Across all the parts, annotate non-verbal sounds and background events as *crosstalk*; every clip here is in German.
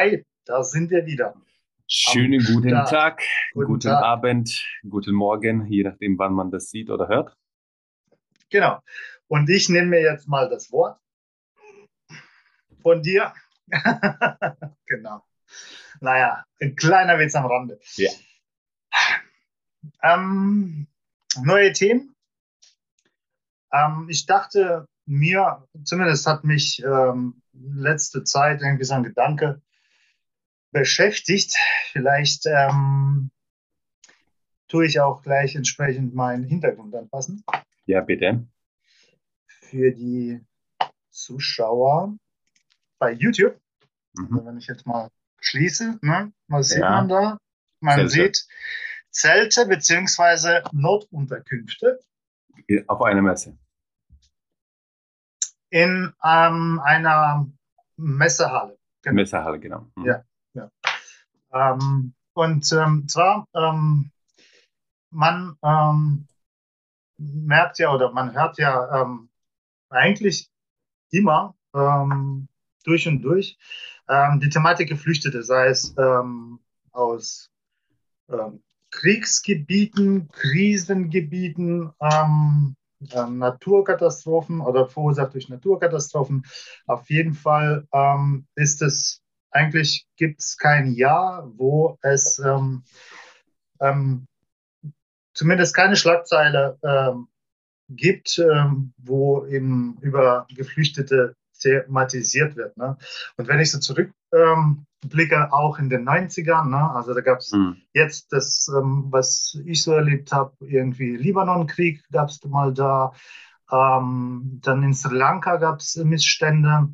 Hi, da sind wir wieder. Schönen guten Start. Tag, guten, guten Tag. Abend, guten Morgen, je nachdem, wann man das sieht oder hört. Genau. Und ich nehme mir jetzt mal das Wort von dir. *laughs* genau. Naja, ein kleiner Witz am Rande. Ja. Ähm, neue Themen. Ähm, ich dachte mir, zumindest hat mich ähm, letzte Zeit irgendwie so ein Gedanke beschäftigt. Vielleicht ähm, tue ich auch gleich entsprechend meinen Hintergrund anpassen. Ja, bitte. Für die Zuschauer bei YouTube. Mhm. Also wenn ich jetzt mal schließe, ne, was sieht ja. man da? Man Zelte. sieht Zelte beziehungsweise Notunterkünfte. Auf einer Messe. In ähm, einer Messehalle. Genau. Messehalle, genau. Mhm. Ja, ja. Ähm, und ähm, zwar, ähm, man ähm, merkt ja oder man hört ja ähm, eigentlich immer ähm, durch und durch die Thematik Geflüchtete, sei es aus Kriegsgebieten, Krisengebieten, ähm, Naturkatastrophen oder verursacht durch Naturkatastrophen. Auf jeden Fall ähm, ist es eigentlich gibt es kein Jahr, wo es ähm, ähm, zumindest keine Schlagzeile ähm, gibt, ähm, wo eben über Geflüchtete thematisiert wird. Ne? Und wenn ich so zurückblicke, ähm, auch in den 90ern, ne? also da gab es mhm. jetzt das, ähm, was ich so erlebt habe, irgendwie Libanon-Krieg gab es mal da, dann in Sri Lanka gab es Missstände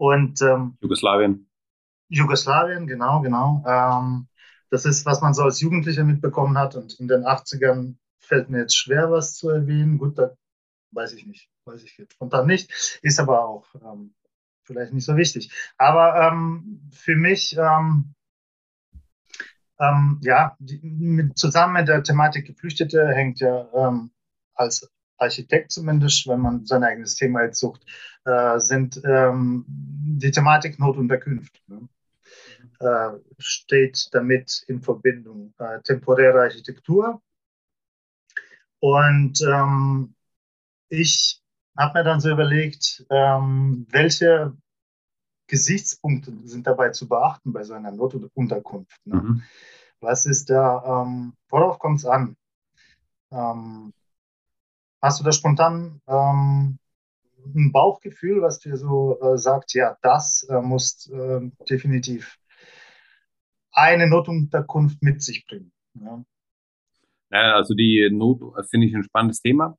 und ähm, Jugoslawien. Jugoslawien, genau, genau. Ähm, das ist, was man so als Jugendlicher mitbekommen hat. Und in den 80ern fällt mir jetzt schwer, was zu erwähnen. Gut, da weiß ich nicht weiß ich jetzt spontan nicht, ist aber auch ähm, vielleicht nicht so wichtig. Aber ähm, für mich, ähm, ähm ja, die, mit, zusammen mit der Thematik Geflüchtete hängt ja ähm, als Architekt zumindest, wenn man sein eigenes Thema jetzt sucht, äh, sind ähm, die Thematik Notunterkünfte. Ne? Äh, steht damit in Verbindung äh, temporäre Architektur. Und ähm, ich habe mir dann so überlegt, ähm, welche Gesichtspunkte sind dabei zu beachten bei so einer Notunterkunft. Ne? Mhm. Was ist da, ähm, worauf kommt es an? Ähm, hast du da spontan ähm, ein Bauchgefühl, was dir so äh, sagt, ja, das äh, muss äh, definitiv eine Notunterkunft mit sich bringen? Ja? Also die Not finde ich ein spannendes Thema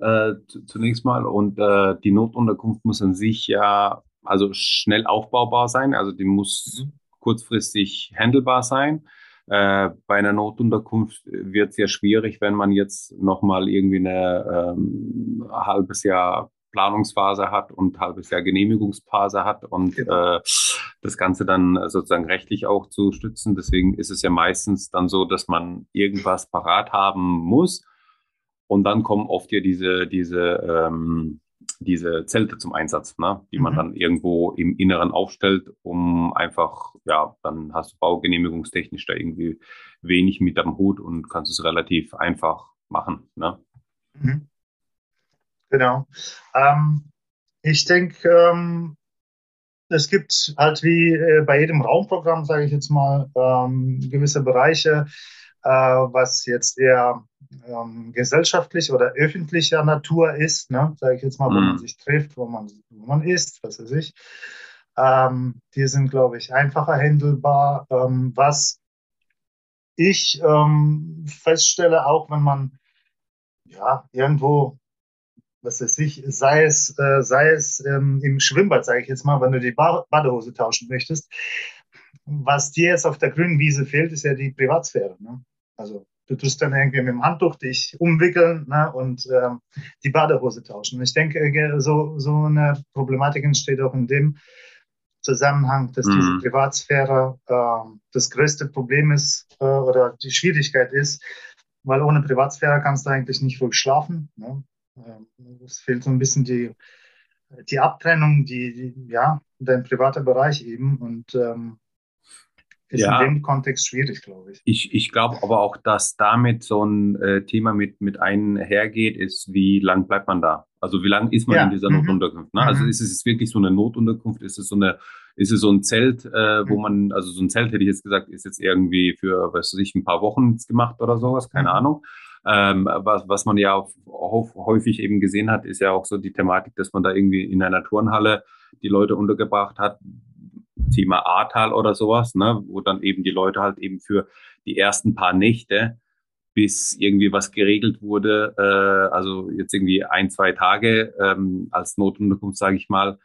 äh, zunächst mal. Und äh, die Notunterkunft muss an sich ja also schnell aufbaubar sein. Also die muss mhm. kurzfristig handelbar sein. Äh, bei einer Notunterkunft wird es ja schwierig, wenn man jetzt nochmal irgendwie eine ähm, halbes Jahr Planungsphase hat und halbes Jahr Genehmigungsphase hat und genau. äh, das Ganze dann sozusagen rechtlich auch zu stützen. Deswegen ist es ja meistens dann so, dass man irgendwas parat haben muss und dann kommen oft ja diese, diese, ähm, diese Zelte zum Einsatz, ne? die man mhm. dann irgendwo im Inneren aufstellt, um einfach, ja, dann hast du baugenehmigungstechnisch da irgendwie wenig mit am Hut und kannst es relativ einfach machen. Ne? Mhm. Genau. Ähm, ich denke, ähm, es gibt halt wie äh, bei jedem Raumprogramm, sage ich jetzt mal, ähm, gewisse Bereiche, äh, was jetzt eher ähm, gesellschaftlich oder öffentlicher Natur ist, ne, sage ich jetzt mal, wo man mhm. sich trifft, wo man, wo man isst, was weiß ich. Ähm, die sind, glaube ich, einfacher handelbar. Ähm, was ich ähm, feststelle, auch wenn man ja irgendwo, was weiß ich, sei es, äh, sei es ähm, im Schwimmbad, sage ich jetzt mal, wenn du die ba Badehose tauschen möchtest, was dir jetzt auf der grünen Wiese fehlt, ist ja die Privatsphäre. Ne? Also du tust dann irgendwie mit dem Handtuch dich umwickeln ne, und ähm, die Badehose tauschen. Und ich denke, äh, so, so eine Problematik entsteht auch in dem Zusammenhang, dass mhm. diese Privatsphäre äh, das größte Problem ist äh, oder die Schwierigkeit ist, weil ohne Privatsphäre kannst du eigentlich nicht ruhig schlafen. Ne? Ähm, es fehlt so ein bisschen die, die Abtrennung, die, die, ja, dein privater Bereich eben und ähm, ist ja, in dem Kontext schwierig, glaube ich. Ich, ich glaube aber auch, dass damit so ein äh, Thema mit, mit einhergeht, ist, wie lang bleibt man da? Also wie lang ist man ja. in dieser mhm. Notunterkunft? Ne? Also mhm. Also ist es wirklich so eine Notunterkunft? Ist es so eine, ist es so ein Zelt, äh, wo mhm. man, also so ein Zelt hätte ich jetzt gesagt, ist jetzt irgendwie für, was weiß ich, ein paar Wochen gemacht oder sowas, keine mhm. Ahnung. Ähm, was, was man ja häufig eben gesehen hat, ist ja auch so die Thematik, dass man da irgendwie in einer Turnhalle die Leute untergebracht hat, Thema Ahrtal oder sowas, ne, wo dann eben die Leute halt eben für die ersten paar Nächte, bis irgendwie was geregelt wurde, äh, also jetzt irgendwie ein, zwei Tage ähm, als Notunterkunft, sage ich mal,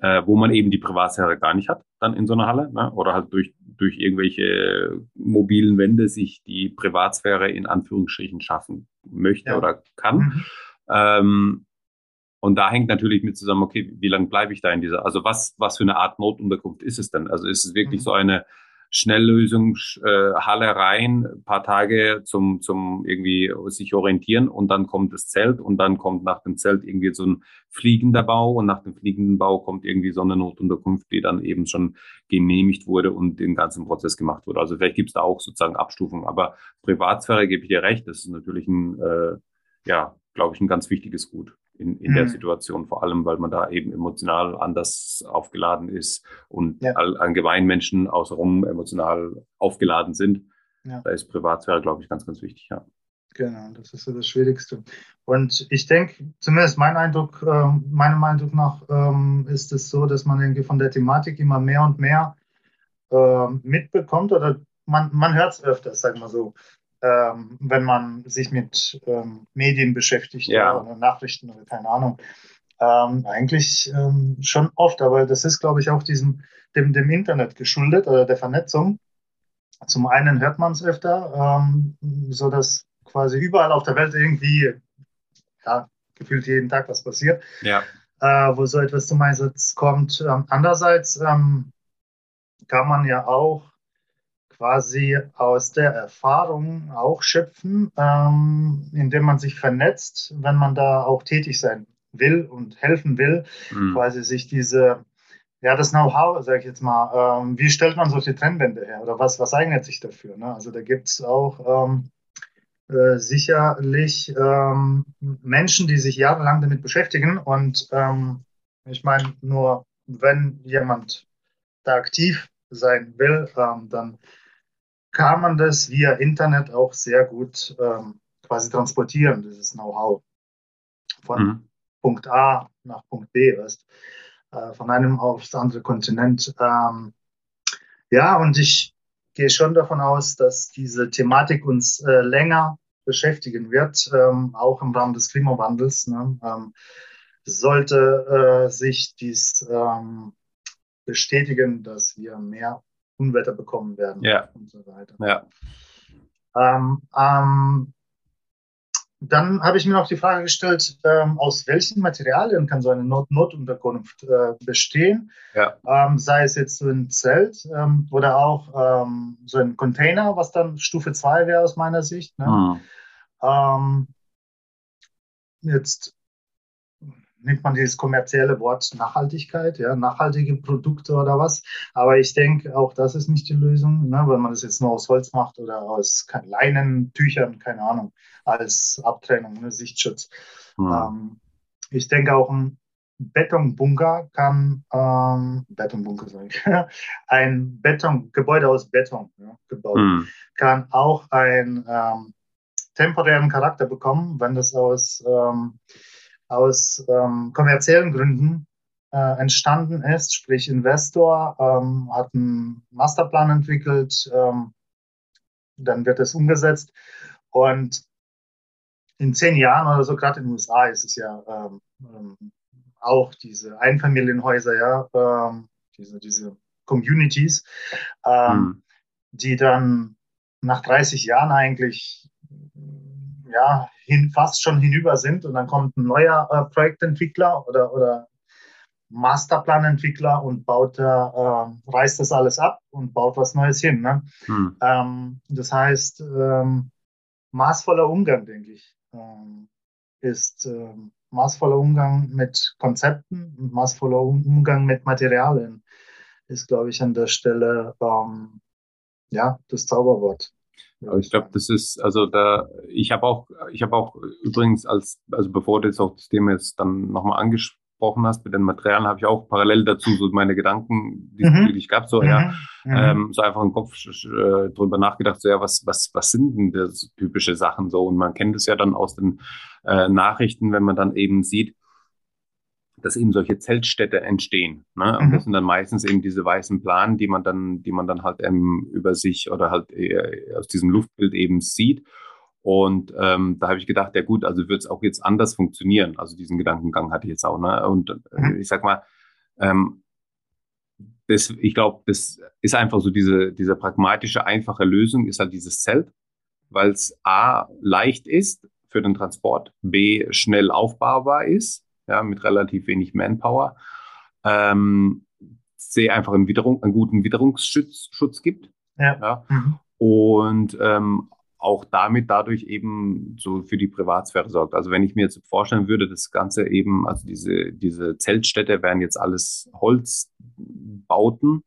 äh, wo man eben die Privatsphäre gar nicht hat, dann in so einer Halle, ne? oder halt durch, durch irgendwelche mobilen Wände sich die Privatsphäre in Anführungsstrichen schaffen möchte ja. oder kann. Mhm. Ähm, und da hängt natürlich mit zusammen, okay, wie lange bleibe ich da in dieser, also was, was für eine Art Notunterkunft ist es denn? Also ist es wirklich mhm. so eine Schnelllösung, äh, Halle rein, paar Tage zum, zum irgendwie sich orientieren und dann kommt das Zelt und dann kommt nach dem Zelt irgendwie so ein fliegender Bau und nach dem fliegenden Bau kommt irgendwie so eine Notunterkunft, die dann eben schon genehmigt wurde und den ganzen Prozess gemacht wurde. Also vielleicht gibt es da auch sozusagen Abstufungen, aber Privatsphäre gebe ich dir recht, das ist natürlich ein, äh, ja, glaube ich, ein ganz wichtiges Gut in, in mhm. der Situation, vor allem, weil man da eben emotional anders aufgeladen ist und ja. allgemein Menschen außenrum emotional aufgeladen sind. Ja. Da ist Privatsphäre, glaube ich, ganz, ganz wichtig, ja. Genau, das ist so das Schwierigste. Und ich denke, zumindest mein Eindruck, äh, meinem Eindruck nach, ähm, ist es so, dass man irgendwie von der Thematik immer mehr und mehr äh, mitbekommt oder man, man hört es öfters, sagen wir so ähm, wenn man sich mit ähm, Medien beschäftigt ja. oder Nachrichten oder keine Ahnung. Ähm, eigentlich ähm, schon oft, aber das ist, glaube ich, auch diesem, dem, dem Internet geschuldet oder der Vernetzung. Zum einen hört man es öfter, ähm, so dass quasi überall auf der Welt irgendwie, ja, gefühlt jeden Tag was passiert, ja. äh, wo so etwas zum Einsatz kommt. Ähm, andererseits kann man ja auch quasi aus der Erfahrung auch schöpfen, ähm, indem man sich vernetzt, wenn man da auch tätig sein will und helfen will, mhm. quasi sich diese, ja, das Know-how, sage ich jetzt mal, ähm, wie stellt man solche Trennwände her oder was, was eignet sich dafür? Ne? Also da gibt es auch ähm, äh, sicherlich ähm, Menschen, die sich jahrelang damit beschäftigen und ähm, ich meine, nur wenn jemand da aktiv sein will, ähm, dann kann man das via Internet auch sehr gut ähm, quasi transportieren, dieses Know-how. Von mhm. Punkt A nach Punkt B, weißt, äh, von einem aufs andere Kontinent. Ähm, ja, und ich gehe schon davon aus, dass diese Thematik uns äh, länger beschäftigen wird, ähm, auch im Rahmen des Klimawandels. Ne? Ähm, sollte äh, sich dies ähm, bestätigen, dass wir mehr Unwetter bekommen werden ja. und so weiter. Ja. Ähm, ähm, dann habe ich mir noch die Frage gestellt, ähm, aus welchen Materialien kann so eine Not Notunterkunft äh, bestehen? Ja. Ähm, sei es jetzt so ein Zelt ähm, oder auch ähm, so ein Container, was dann Stufe 2 wäre aus meiner Sicht. Ne? Mhm. jetzt nimmt man dieses kommerzielle Wort Nachhaltigkeit, ja, nachhaltige Produkte oder was. Aber ich denke, auch das ist nicht die Lösung, ne, wenn man das jetzt nur aus Holz macht oder aus Leinentüchern, keine Ahnung, als Abtrennung, ne, Sichtschutz. Mhm. Ähm, ich denke auch ein Betonbunker kann, ähm, Betonbunker sage ich, *laughs* ein Betongebäude aus Beton ja, gebaut, mhm. kann auch einen ähm, temporären Charakter bekommen, wenn das aus ähm, aus ähm, kommerziellen Gründen äh, entstanden ist, sprich Investor ähm, hat einen Masterplan entwickelt, ähm, dann wird es umgesetzt und in zehn Jahren oder so, gerade in den USA ist es ja ähm, ähm, auch diese Einfamilienhäuser, ja, ähm, diese, diese Communities, mhm. die dann nach 30 Jahren eigentlich ja, hin, fast schon hinüber sind und dann kommt ein neuer äh, Projektentwickler oder, oder Masterplanentwickler und baut, äh, reißt das alles ab und baut was Neues hin. Ne? Hm. Ähm, das heißt, ähm, maßvoller Umgang, denke ich, ähm, ist ähm, maßvoller Umgang mit Konzepten und maßvoller Umgang mit Materialien ist, glaube ich, an der Stelle ähm, ja das Zauberwort. Aber ich glaube, das ist, also da, ich habe auch, ich habe auch übrigens als, also bevor du jetzt auch das Thema jetzt dann nochmal angesprochen hast mit den Materialien, habe ich auch parallel dazu so meine Gedanken, die, mhm. ich gab, so, mhm. ja, mhm. ähm, so einfach im Kopf äh, drüber nachgedacht, so, ja, was, was, was sind denn das typische Sachen so? Und man kennt es ja dann aus den äh, Nachrichten, wenn man dann eben sieht, dass eben solche Zeltstädte entstehen. Ne? Und mhm. das sind dann meistens eben diese weißen Planen, die man dann, die man dann halt ähm, über sich oder halt äh, aus diesem Luftbild eben sieht. Und ähm, da habe ich gedacht, ja gut, also wird es auch jetzt anders funktionieren. Also diesen Gedankengang hatte ich jetzt auch. Ne? Und äh, mhm. ich sag mal, ähm, das, ich glaube, das ist einfach so diese, diese pragmatische, einfache Lösung, ist halt dieses Zelt, weil es A leicht ist für den Transport, B schnell aufbaubar ist ja, mit relativ wenig Manpower, ähm, sehr einfach einen, Witterung, einen guten Witterungsschutz Schutz gibt. Ja. ja. Mhm. Und ähm, auch damit dadurch eben so für die Privatsphäre sorgt. Also wenn ich mir jetzt vorstellen würde, das Ganze eben, also diese, diese Zeltstädte wären jetzt alles Holzbauten,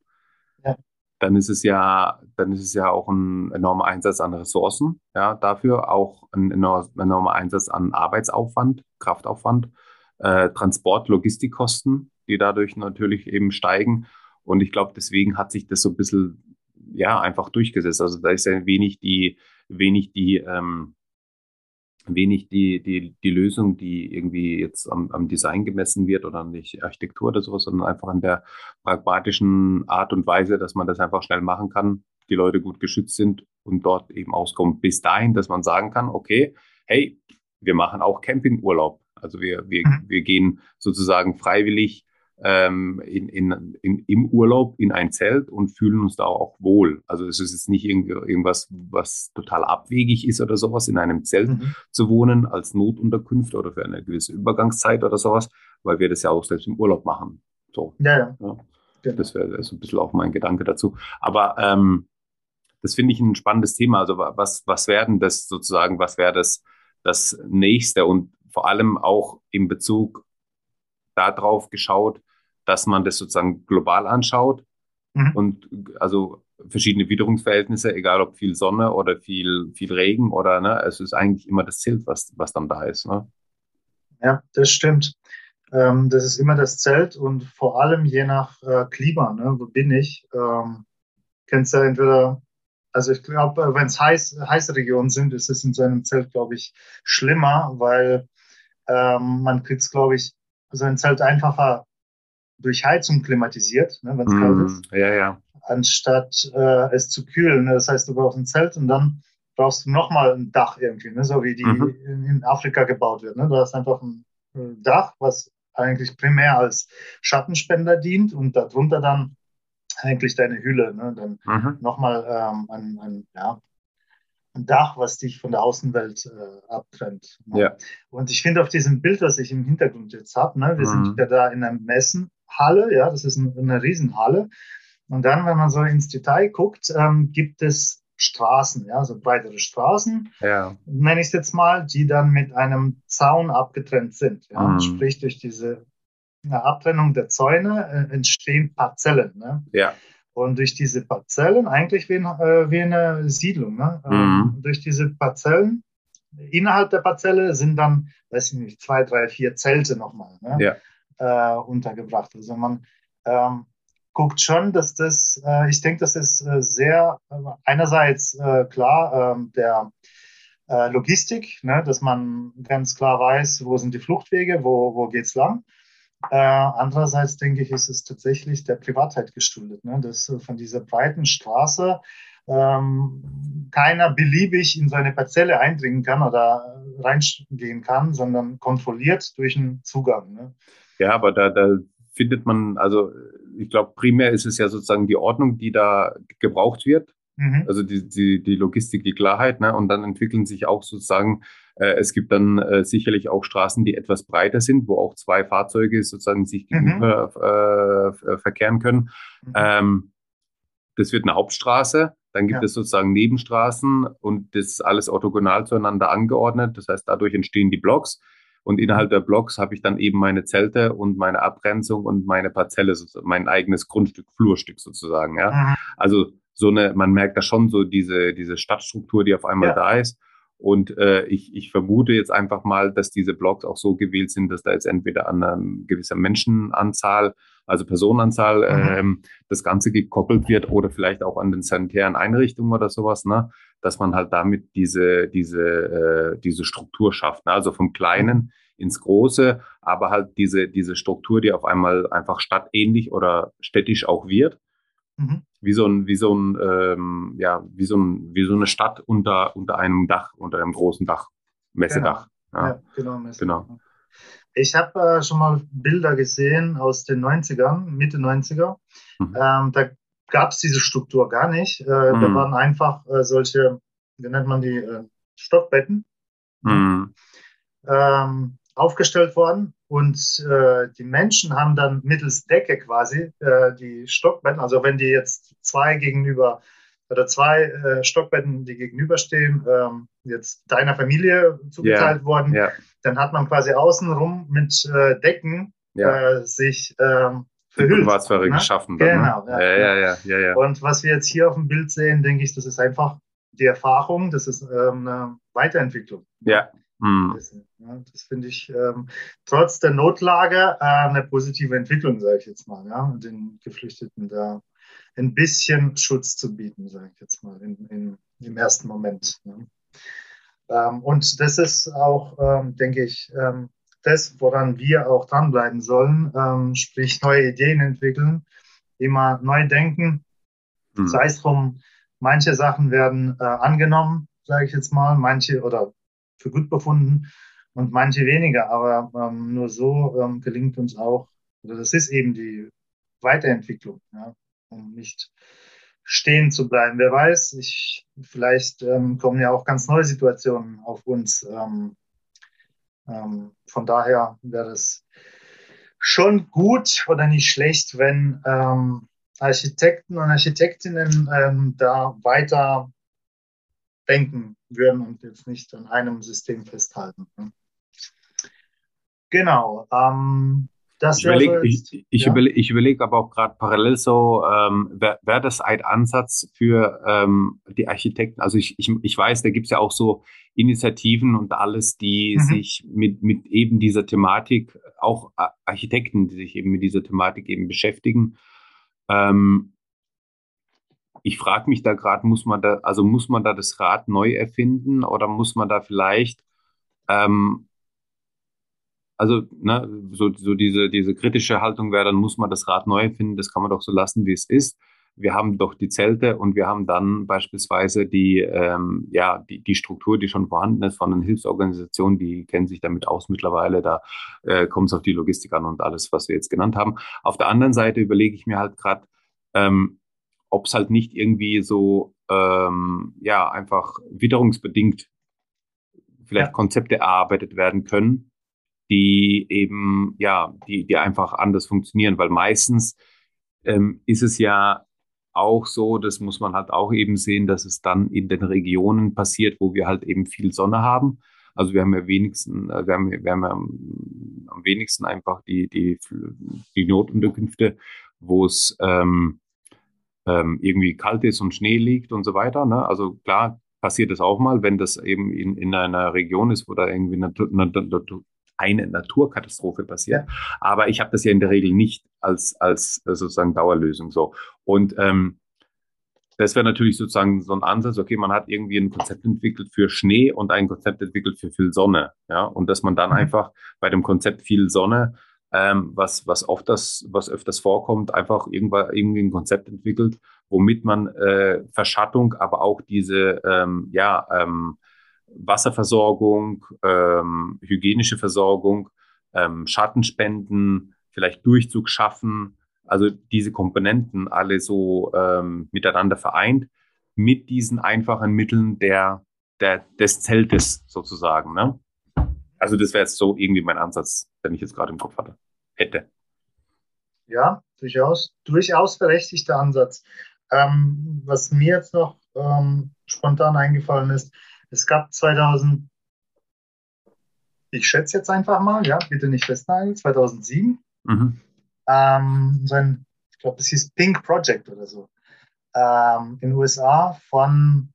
ja. dann ist es ja, dann ist es ja auch ein enormer Einsatz an Ressourcen, ja, dafür auch ein enormer Einsatz an Arbeitsaufwand, Kraftaufwand äh, Transport, Logistikkosten, die dadurch natürlich eben steigen. Und ich glaube, deswegen hat sich das so ein bisschen, ja, einfach durchgesetzt. Also da ist ja wenig die, wenig die, ähm, wenig die, die, die Lösung, die irgendwie jetzt am, am Design gemessen wird oder die Architektur oder sowas, sondern einfach an der pragmatischen Art und Weise, dass man das einfach schnell machen kann, die Leute gut geschützt sind und dort eben auskommen. Bis dahin, dass man sagen kann, okay, hey, wir machen auch Campingurlaub. Also wir, wir, mhm. wir gehen sozusagen freiwillig ähm, in, in, in, im Urlaub in ein Zelt und fühlen uns da auch wohl. Also es ist jetzt nicht irgendwas, was total abwegig ist oder sowas, in einem Zelt mhm. zu wohnen als Notunterkunft oder für eine gewisse Übergangszeit oder sowas, weil wir das ja auch selbst im Urlaub machen. So. Ja, ja. ja. Genau. Das wäre so ein bisschen auch mein Gedanke dazu. Aber ähm, das finde ich ein spannendes Thema. Also was, was werden das sozusagen, was wäre das, das nächste? Und vor allem auch in Bezug darauf geschaut, dass man das sozusagen global anschaut mhm. und also verschiedene Witterungsverhältnisse, egal ob viel Sonne oder viel, viel Regen oder ne, es ist eigentlich immer das Zelt, was, was dann da ist. Ne? Ja, das stimmt. Ähm, das ist immer das Zelt und vor allem je nach äh, Klima, ne, wo bin ich, ähm, kennst du entweder also ich glaube, wenn es heiß, heiße Regionen sind, ist es in so einem Zelt, glaube ich, schlimmer, weil ähm, man kriegt es, glaube ich, so ein Zelt einfacher durch Heizung klimatisiert, ne, wenn es mm, kalt ist. Ja, ja. Anstatt äh, es zu kühlen. Ne? Das heißt, du brauchst ein Zelt und dann brauchst du nochmal ein Dach irgendwie, ne? so wie die mhm. in, in, Afrika gebaut wird. Ne? Du hast einfach ein Dach, was eigentlich primär als Schattenspender dient und darunter dann eigentlich deine Hülle. Ne? Dann mhm. nochmal ähm, ein, ein, ja, Dach, was dich von der Außenwelt äh, abtrennt. Ne? Ja. Und ich finde auf diesem Bild, was ich im Hintergrund jetzt habe, ne, wir mhm. sind ja da in einer Messenhalle, ja, das ist eine, eine Riesenhalle. Und dann, wenn man so ins Detail guckt, ähm, gibt es Straßen, ja, so breitere Straßen, ja. nenne ich es jetzt mal, die dann mit einem Zaun abgetrennt sind. Ja? Mhm. Sprich, durch diese Abtrennung der Zäune äh, entstehen Parzellen. Ne? Ja. Und durch diese Parzellen, eigentlich wie, äh, wie eine Siedlung, ne? Ähm, mhm. durch diese Parzellen, innerhalb der Parzelle sind dann, weiß ich nicht, zwei, drei, vier Zelte nochmal ne? ja. äh, untergebracht. Also man ähm, guckt schon, dass das, äh, ich denke, das ist äh, sehr, äh, einerseits äh, klar, ähm, der Logistik, ne? dass man ganz klar weiß, wo sind die Fluchtwege, wo, wo geht es lang. Äh, andererseits denke ich, ist es tatsächlich der Privatheit geschuldet, ne? dass äh, von dieser breiten Straße ähm, keiner beliebig in seine Parzelle eindringen kann oder reingehen kann, sondern kontrolliert durch einen Zugang. Ne? Ja, aber da, da findet man, also ich glaube, primär ist es ja sozusagen die Ordnung, die da gebraucht wird. Mhm. Also die, die, die Logistik, die Klarheit, ne? Und dann entwickeln sich auch sozusagen äh, es gibt dann äh, sicherlich auch Straßen, die etwas breiter sind, wo auch zwei Fahrzeuge sozusagen sich mhm. gegenüber äh, verkehren können. Mhm. Ähm, das wird eine Hauptstraße. Dann gibt ja. es sozusagen Nebenstraßen und das ist alles orthogonal zueinander angeordnet. Das heißt, dadurch entstehen die Blocks. Und innerhalb der Blocks habe ich dann eben meine Zelte und meine Abgrenzung und meine Parzelle, mein eigenes Grundstück, Flurstück sozusagen. Ja? Mhm. Also so eine, man merkt da schon so diese, diese Stadtstruktur, die auf einmal ja. da ist. Und äh, ich, ich vermute jetzt einfach mal, dass diese Blogs auch so gewählt sind, dass da jetzt entweder an eine gewisse Menschenanzahl, also Personenanzahl, mhm. ähm, das Ganze gekoppelt wird oder vielleicht auch an den sanitären Einrichtungen oder sowas, ne? dass man halt damit diese, diese, äh, diese Struktur schafft. Ne? Also vom Kleinen ins Große, aber halt diese, diese Struktur, die auf einmal einfach stadtähnlich oder städtisch auch wird. Mhm wie so ein, wie so ein, ähm, ja, wie so ein, wie so eine Stadt unter, unter einem Dach, unter einem großen Dach, Messedach. Genau, ja. ja genau, Messedach. genau. Ich habe äh, schon mal Bilder gesehen aus den 90ern, Mitte 90er. Mhm. Ähm, da gab es diese Struktur gar nicht. Äh, mhm. Da waren einfach äh, solche, wie nennt man die, äh, Stockbetten. Mhm. Ähm, aufgestellt worden und äh, die Menschen haben dann mittels Decke quasi äh, die Stockbetten, also wenn die jetzt zwei gegenüber oder zwei äh, Stockbetten, die gegenüberstehen, ähm, jetzt deiner Familie zugeteilt yeah, worden, yeah. dann hat man quasi außenrum mit äh, Decken yeah. Äh, sich ähm, verhüllt. Privatsphäre ne? geschaffen. Dann, ne? genau. Ne? Ja, ja, ja, ja, ja, Und was wir jetzt hier auf dem Bild sehen, denke ich, das ist einfach die Erfahrung, das ist ähm, eine Weiterentwicklung. Ja. Mhm. Ja, das finde ich ähm, trotz der Notlage äh, eine positive Entwicklung, sage ich jetzt mal, ja, den Geflüchteten da ein bisschen Schutz zu bieten, sage ich jetzt mal, in, in, im ersten Moment. Ja. Ähm, und das ist auch, ähm, denke ich, ähm, das, woran wir auch dranbleiben sollen, ähm, sprich neue Ideen entwickeln, immer neu denken, mhm. sei es drum, manche Sachen werden äh, angenommen, sage ich jetzt mal, manche oder für gut befunden und manche weniger. Aber ähm, nur so ähm, gelingt uns auch, oder das ist eben die Weiterentwicklung, ja, um nicht stehen zu bleiben. Wer weiß, ich, vielleicht ähm, kommen ja auch ganz neue Situationen auf uns. Ähm, ähm, von daher wäre es schon gut oder nicht schlecht, wenn ähm, Architekten und Architektinnen da weiter denken würden und jetzt nicht an einem System festhalten. Genau. Ähm, ich überlege ich, ich ja? überleg, ich überleg aber auch gerade parallel so, ähm, wäre wär das ein Ansatz für ähm, die Architekten? Also ich, ich, ich weiß, da gibt es ja auch so Initiativen und alles, die mhm. sich mit, mit eben dieser Thematik, auch Architekten, die sich eben mit dieser Thematik eben beschäftigen. Ähm, ich frage mich da gerade, muss man da, also muss man da das Rad neu erfinden oder muss man da vielleicht, ähm, also ne, so, so diese, diese kritische Haltung wäre, dann muss man das Rad neu erfinden, das kann man doch so lassen, wie es ist. Wir haben doch die Zelte und wir haben dann beispielsweise die, ähm, ja, die, die Struktur, die schon vorhanden ist von den Hilfsorganisationen, die kennen sich damit aus mittlerweile, da äh, kommt es auf die Logistik an und alles, was wir jetzt genannt haben. Auf der anderen Seite überlege ich mir halt gerade, ähm, ob es halt nicht irgendwie so, ähm, ja, einfach witterungsbedingt vielleicht ja. Konzepte erarbeitet werden können, die eben, ja, die, die einfach anders funktionieren, weil meistens ähm, ist es ja auch so, das muss man halt auch eben sehen, dass es dann in den Regionen passiert, wo wir halt eben viel Sonne haben. Also wir haben ja wenigsten, äh, wir haben, wir haben ja am wenigsten einfach die, die, die Notunterkünfte, wo es ähm, ähm, irgendwie kalt ist und Schnee liegt und so weiter. Ne? Also klar passiert das auch mal, wenn das eben in, in einer Region ist, wo da irgendwie Natur, Natur, eine Naturkatastrophe passiert. Aber ich habe das ja in der Regel nicht als, als äh, sozusagen Dauerlösung so. Und ähm, das wäre natürlich sozusagen so ein Ansatz, okay, man hat irgendwie ein Konzept entwickelt für Schnee und ein Konzept entwickelt für viel Sonne. Ja, und dass man dann mhm. einfach bei dem Konzept viel Sonne ähm, was, was oft das, was öfters vorkommt, einfach irgendwann irgendwie ein Konzept entwickelt, womit man äh, Verschattung, aber auch diese ähm, ja, ähm, Wasserversorgung, ähm, hygienische Versorgung, ähm, Schattenspenden, vielleicht Durchzug schaffen, also diese Komponenten alle so ähm, miteinander vereint mit diesen einfachen Mitteln der, der, des Zeltes sozusagen. Ne? Also das wäre jetzt so irgendwie mein Ansatz, den ich jetzt gerade im Kopf hatte, hätte. Ja, durchaus, durchaus berechtigter Ansatz. Ähm, was mir jetzt noch ähm, spontan eingefallen ist, es gab 2000, ich schätze jetzt einfach mal, ja, bitte nicht festnageln, 2007. Mhm. Ähm, so ein, ich glaube, das hieß Pink Project oder so. Ähm, in den USA von,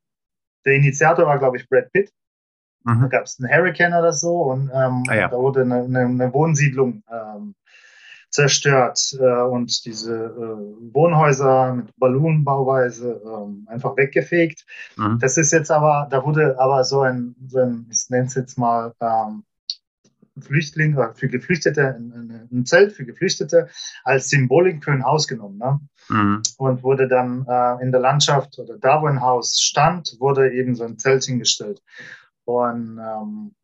der Initiator war, glaube ich, Brad Pitt. Mhm. Da gab es einen Hurricane oder so und ähm, ah, ja. da wurde eine, eine, eine Wohnsiedlung ähm, zerstört äh, und diese äh, Wohnhäuser mit Ballonbauweise äh, einfach weggefegt. Mhm. Das ist jetzt aber, da wurde aber so ein, so ein ich nenne es jetzt mal ähm, Flüchtling oder für Geflüchtete, ein, ein, Zelt für Geflüchtete als Symbolik für ein Haus genommen. Ne? Mhm. Und wurde dann äh, in der Landschaft oder da, wo ein Haus stand, wurde eben so ein Zelt hingestellt. Und ähm,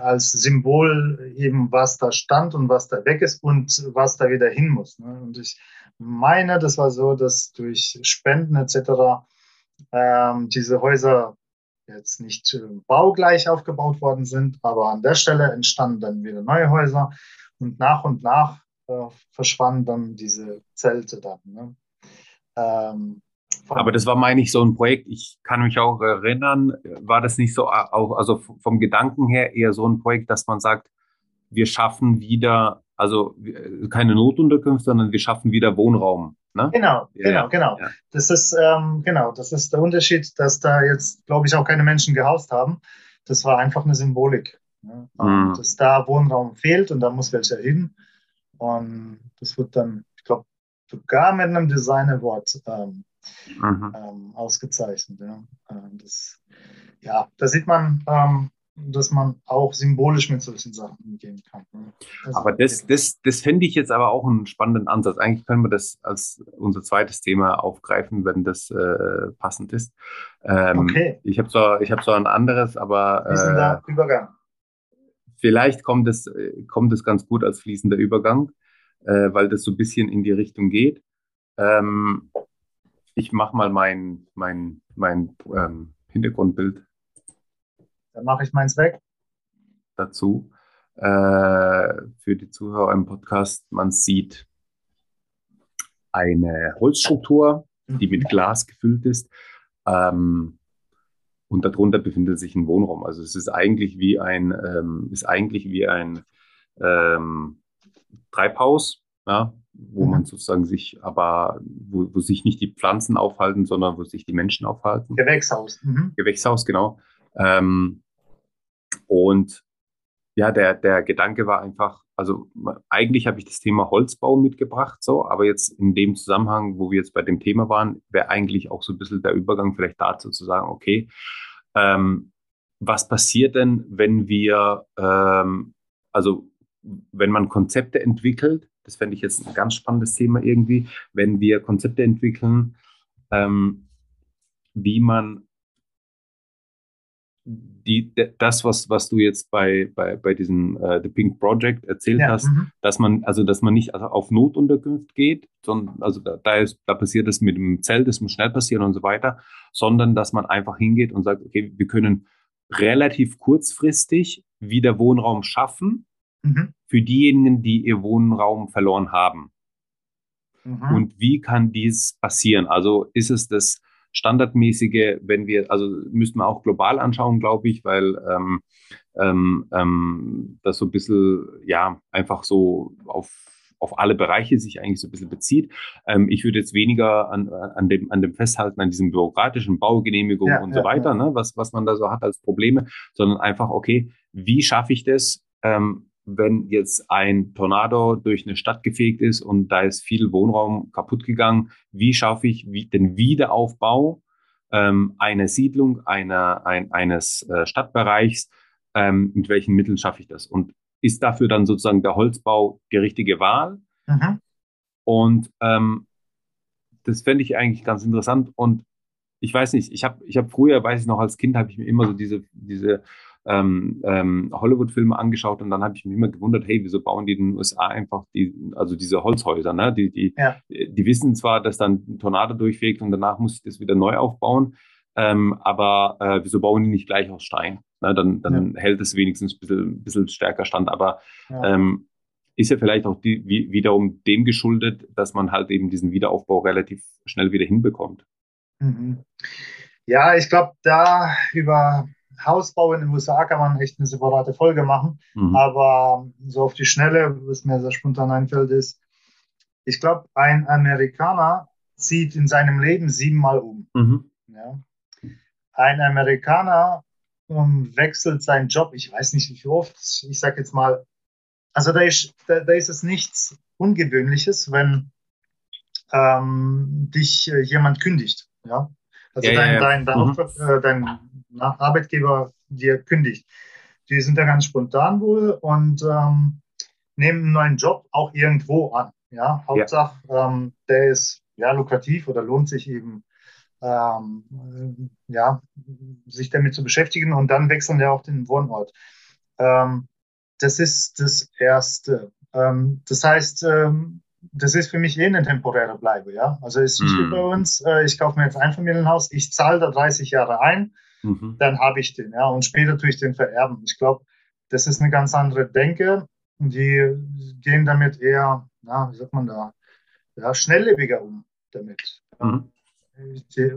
als Symbol eben, was da stand und was da weg ist und was da wieder hin muss. Ne? Und ich meine, das war so, dass durch Spenden etc. Ähm, diese Häuser jetzt nicht äh, baugleich aufgebaut worden sind, aber an der Stelle entstanden dann wieder neue Häuser und nach und nach äh, verschwanden dann diese Zelte dann. Ne? Ähm, aber das war, meine ich, so ein Projekt, ich kann mich auch erinnern, war das nicht so, auch, also vom Gedanken her eher so ein Projekt, dass man sagt, wir schaffen wieder, also keine Notunterkünfte, sondern wir schaffen wieder Wohnraum. Ne? Genau, ja, genau, genau. Ja. Das ist, ähm, genau, das ist der Unterschied, dass da jetzt, glaube ich, auch keine Menschen gehaust haben. Das war einfach eine Symbolik. Ne? Mhm. Dass da Wohnraum fehlt und da muss welcher hin. Und das wird dann, ich glaube, sogar mit einem Design Award ähm, mhm. ähm, ausgezeichnet. Ja. Ähm, das, ja, da sieht man, ähm, dass man auch symbolisch mit solchen Sachen umgehen kann. Ne? Also aber das, das, das fände ich jetzt aber auch einen spannenden Ansatz. Eigentlich können wir das als unser zweites Thema aufgreifen, wenn das äh, passend ist. Ähm, okay. Ich habe zwar, hab zwar ein anderes, aber. Äh, fließender Übergang. Vielleicht kommt es, kommt es ganz gut als fließender Übergang, äh, weil das so ein bisschen in die Richtung geht. Ähm, ich mache mal mein, mein, mein ähm, Hintergrundbild. Dann mache ich meins weg. Dazu. Äh, für die Zuhörer im Podcast, man sieht eine Holzstruktur, die mit mhm. Glas gefüllt ist. Ähm, und darunter befindet sich ein Wohnraum. Also es ist eigentlich wie ein, ähm, ist eigentlich wie ein ähm, Treibhaus, ja, wo mhm. man sozusagen sich aber, wo, wo, sich nicht die Pflanzen aufhalten, sondern wo sich die Menschen aufhalten. Gewächshaus. Mhm. Gewächshaus, genau. Ähm, und ja, der, der Gedanke war einfach, also eigentlich habe ich das Thema Holzbau mitgebracht, so, aber jetzt in dem Zusammenhang, wo wir jetzt bei dem Thema waren, wäre eigentlich auch so ein bisschen der Übergang vielleicht dazu zu sagen, okay, ähm, was passiert denn, wenn wir, ähm, also wenn man Konzepte entwickelt, das fände ich jetzt ein ganz spannendes Thema irgendwie, wenn wir Konzepte entwickeln, ähm, wie man die, das, was, was du jetzt bei, bei, bei diesem äh, The Pink Project erzählt ja, hast, -hmm. dass man, also dass man nicht also auf Notunterkunft geht, sondern also da, da, ist, da passiert es mit dem Zelt, das muss schnell passieren und so weiter, sondern dass man einfach hingeht und sagt, okay, wir können relativ kurzfristig wieder Wohnraum schaffen, mhm. für diejenigen, die ihr Wohnraum verloren haben. Mhm. Und wie kann dies passieren? Also ist es das standardmäßige, wenn wir, also müssten wir auch global anschauen, glaube ich, weil ähm, ähm, ähm, das so ein bisschen, ja, einfach so auf auf alle Bereiche sich eigentlich so ein bisschen bezieht. Ähm, ich würde jetzt weniger an, an, dem, an dem festhalten, an diesem bürokratischen Baugenehmigungen ja, und so ja, weiter, ja. Ne, was, was man da so hat als Probleme, sondern einfach, okay, wie schaffe ich das, ähm, wenn jetzt ein Tornado durch eine Stadt gefegt ist und da ist viel Wohnraum kaputt gegangen, wie schaffe ich den Wiederaufbau ähm, einer Siedlung, einer, ein, eines äh, Stadtbereichs, ähm, mit welchen Mitteln schaffe ich das? Und ist dafür dann sozusagen der Holzbau die richtige Wahl? Mhm. Und ähm, das fände ich eigentlich ganz interessant. Und ich weiß nicht, ich habe ich hab früher, weiß ich noch, als Kind habe ich mir immer so diese, diese ähm, ähm, Hollywood-Filme angeschaut und dann habe ich mich immer gewundert, hey, wieso bauen die in den USA einfach die, also diese Holzhäuser, ne? Die, die, ja. die wissen zwar, dass dann ein Tornado durchfegt und danach muss ich das wieder neu aufbauen, ähm, aber äh, wieso bauen die nicht gleich aus Stein? Ne? Dann, dann ja. hält es wenigstens ein bisschen, bisschen stärker stand. Aber ja. ähm, ist ja vielleicht auch die, wie, wiederum dem geschuldet, dass man halt eben diesen Wiederaufbau relativ schnell wieder hinbekommt. Mhm. Ja, ich glaube, da über Hausbau in den USA kann man echt eine separate Folge machen. Mhm. Aber so auf die Schnelle, was mir sehr spontan einfällt, ist, ich glaube, ein Amerikaner zieht in seinem Leben siebenmal um. Mhm. Ja. Ein Amerikaner um, ähm, wechselt seinen Job, ich weiß nicht wie oft, ich sage jetzt mal, also da ist, da, da ist es nichts Ungewöhnliches, wenn ähm, dich äh, jemand kündigt. Ja? Also ja, dein, ja, ja. Dein, dein, mhm. äh, dein, Arbeitgeber dir kündigt. Die sind da ganz spontan wohl und ähm, nehmen einen neuen Job auch irgendwo an. Ja, Hauptsache, ähm, der ist ja lukrativ oder lohnt sich eben ähm, ja, sich damit zu beschäftigen und dann wechseln wir auch den Wohnort. Ähm, das ist das Erste. Ähm, das heißt, ähm, das ist für mich eh eine temporäre Bleibe, ja. Also ist nicht mm. wie bei uns, äh, ich kaufe mir jetzt ein Familienhaus, ich zahle da 30 Jahre ein, mhm. dann habe ich den, ja, und später tue ich den vererben. Ich glaube, das ist eine ganz andere Denke. Die gehen damit eher, na, wie sagt man da, ja, schnelllebiger um damit. Mhm.